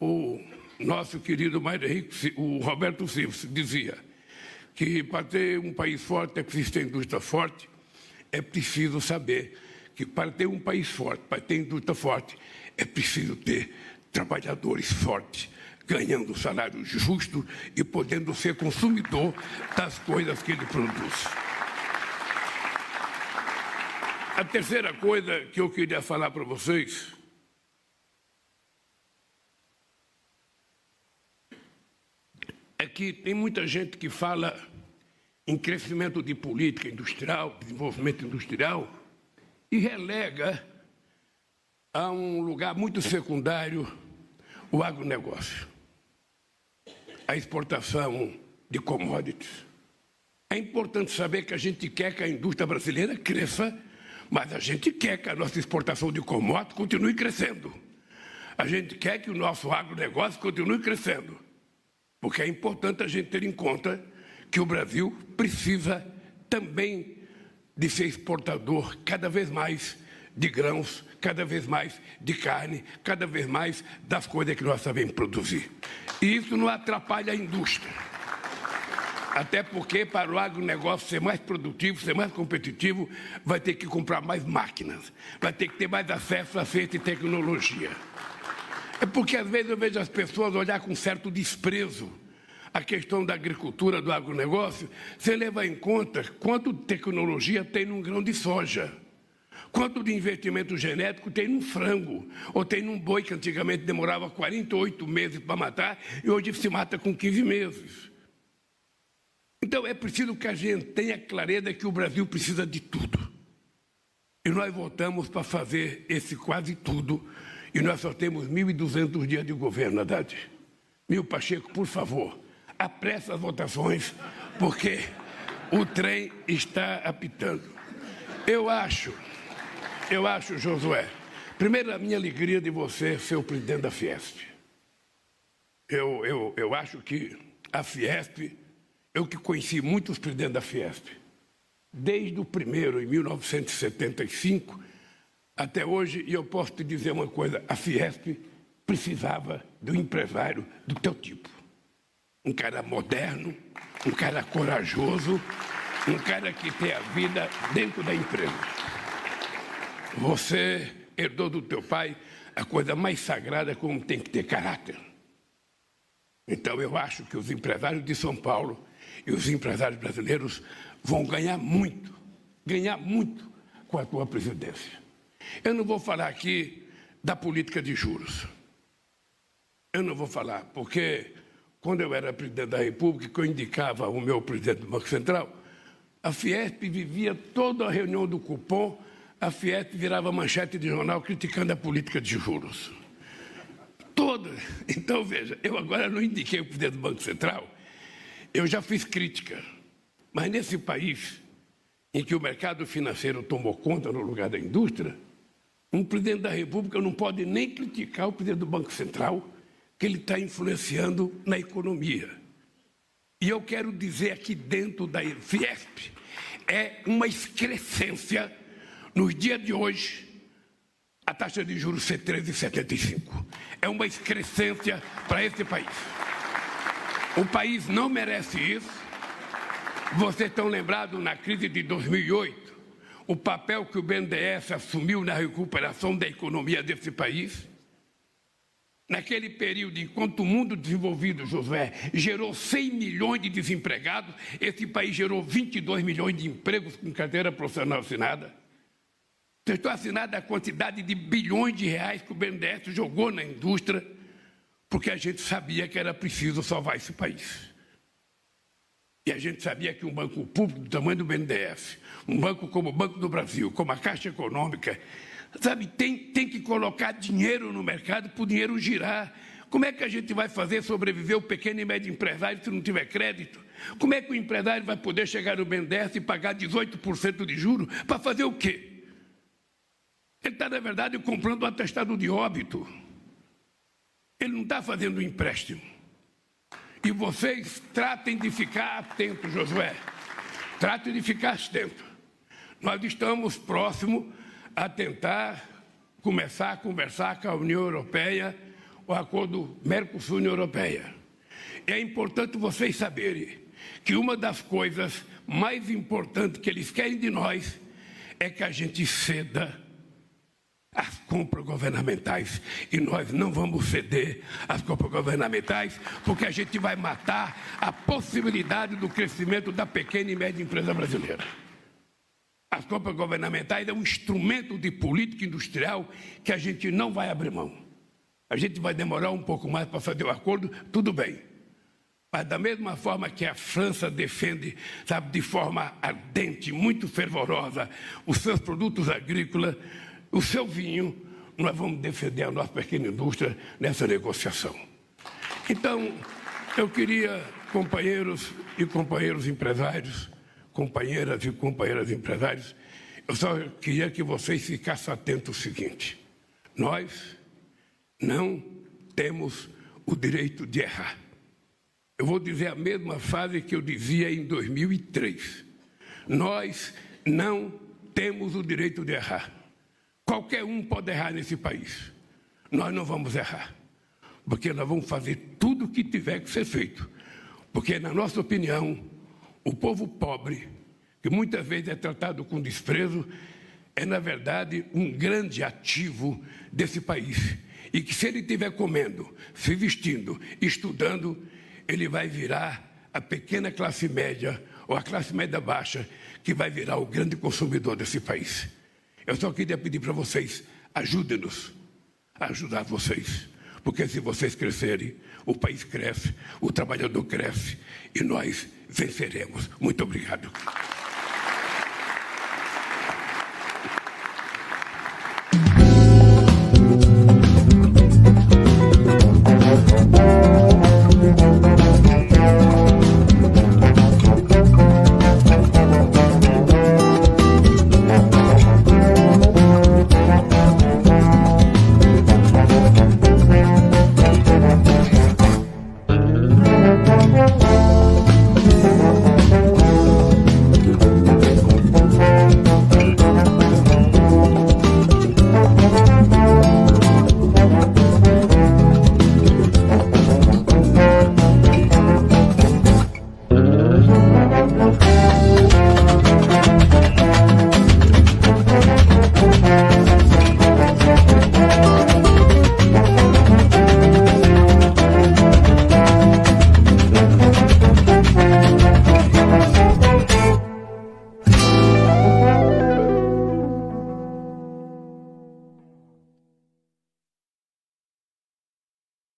o nosso querido Mário Henrique, o Roberto Silva dizia que para ter um país forte é preciso ter indústria forte, é preciso saber que para ter um país forte, para ter indústria forte, é preciso ter trabalhadores fortes, ganhando salário justo e podendo ser consumidor das coisas que ele produz. A terceira coisa que eu queria falar para vocês é que tem muita gente que fala em crescimento de política industrial, desenvolvimento industrial, e relega a um lugar muito secundário o agronegócio a exportação de commodities. É importante saber que a gente quer que a indústria brasileira cresça, mas a gente quer que a nossa exportação de commodities continue crescendo. A gente quer que o nosso agronegócio continue crescendo, porque é importante a gente ter em conta que o Brasil precisa também de ser exportador cada vez mais de grãos, cada vez mais de carne, cada vez mais das coisas que nós sabemos produzir. E isso não atrapalha a indústria. Até porque, para o agronegócio ser mais produtivo, ser mais competitivo, vai ter que comprar mais máquinas, vai ter que ter mais acesso a ciência e tecnologia. É porque, às vezes, eu vejo as pessoas olhar com certo desprezo a questão da agricultura, do agronegócio, sem levar em conta quanto tecnologia tem num grão de soja. Quanto de investimento genético tem num frango, ou tem num boi que antigamente demorava 48 meses para matar e hoje se mata com 15 meses. Então é preciso que a gente tenha clareza que o Brasil precisa de tudo. E nós voltamos para fazer esse quase tudo, e nós só temos 1.200 dias de governo, Haddad. Mil Pacheco, por favor, apresse as votações, porque o trem está apitando. Eu acho eu acho, Josué, primeiro a minha alegria de você ser o presidente da Fiesp. Eu, eu, eu acho que a Fiesp, eu que conheci muitos presidentes da Fiesp, desde o primeiro, em 1975, até hoje, e eu posso te dizer uma coisa, a Fiesp precisava de um empresário do teu tipo. Um cara moderno, um cara corajoso, um cara que tem a vida dentro da empresa. Você herdou do teu pai a coisa mais sagrada como tem que ter caráter. Então eu acho que os empresários de São Paulo e os empresários brasileiros vão ganhar muito, ganhar muito com a tua presidência. Eu não vou falar aqui da política de juros. Eu não vou falar, porque quando eu era presidente da República, que eu indicava o meu presidente do Banco Central, a Fiesp vivia toda a reunião do cupom a Fiat virava manchete de jornal criticando a política de juros. Toda. Então, veja, eu agora não indiquei o presidente do Banco Central, eu já fiz crítica. Mas nesse país, em que o mercado financeiro tomou conta no lugar da indústria, um presidente da República não pode nem criticar o presidente do Banco Central, que ele está influenciando na economia. E eu quero dizer aqui dentro da Fiesp, é uma excrescência nos dias de hoje, a taxa de juros ser 13,75. É uma excrescência para esse país. O país não merece isso. Vocês estão lembrados na crise de 2008, o papel que o BNDES assumiu na recuperação da economia desse país? Naquele período, enquanto o mundo desenvolvido, Josué, gerou 100 milhões de desempregados, esse país gerou 22 milhões de empregos com carteira profissional assinada. Estou assinada a quantidade de bilhões de reais que o BNDES jogou na indústria, porque a gente sabia que era preciso salvar esse país. E a gente sabia que um banco público do tamanho do BNDES, um banco como o Banco do Brasil, como a Caixa Econômica, sabe, tem, tem que colocar dinheiro no mercado para o dinheiro girar. Como é que a gente vai fazer sobreviver o pequeno e médio empresário se não tiver crédito? Como é que o empresário vai poder chegar no BNDES e pagar 18% de juros para fazer o quê? Ele está, na verdade, comprando um atestado de óbito. Ele não está fazendo um empréstimo. E vocês tratem de ficar atentos, Josué. Tratem de ficar atentos. Nós estamos próximos a tentar começar a conversar com a União Europeia, o acordo Mercosul-União Europeia. É importante vocês saberem que uma das coisas mais importantes que eles querem de nós é que a gente ceda as compras governamentais. E nós não vamos ceder às compras governamentais, porque a gente vai matar a possibilidade do crescimento da pequena e média empresa brasileira. As compras governamentais é um instrumento de política industrial que a gente não vai abrir mão. A gente vai demorar um pouco mais para fazer o acordo, tudo bem. Mas da mesma forma que a França defende, sabe, de forma ardente, muito fervorosa, os seus produtos agrícolas, o seu vinho, nós vamos defender a nossa pequena indústria nessa negociação. Então, eu queria, companheiros e companheiros empresários, companheiras e companheiras empresários, eu só queria que vocês ficassem atentos ao seguinte: nós não temos o direito de errar. Eu vou dizer a mesma frase que eu dizia em 2003. Nós não temos o direito de errar. Qualquer um pode errar nesse país. Nós não vamos errar. Porque nós vamos fazer tudo o que tiver que ser feito. Porque, na nossa opinião, O povo pobre, que muitas vezes é tratado com desprezo, é, na verdade, um grande ativo desse país. E que, se ele estiver comendo, se vestindo, estudando, ele vai virar a pequena classe média ou a classe média baixa, que vai virar o grande consumidor desse país. Eu só queria pedir para vocês, ajudem-nos a ajudar vocês. Porque se vocês crescerem, o país cresce, o trabalhador cresce e nós venceremos. Muito obrigado.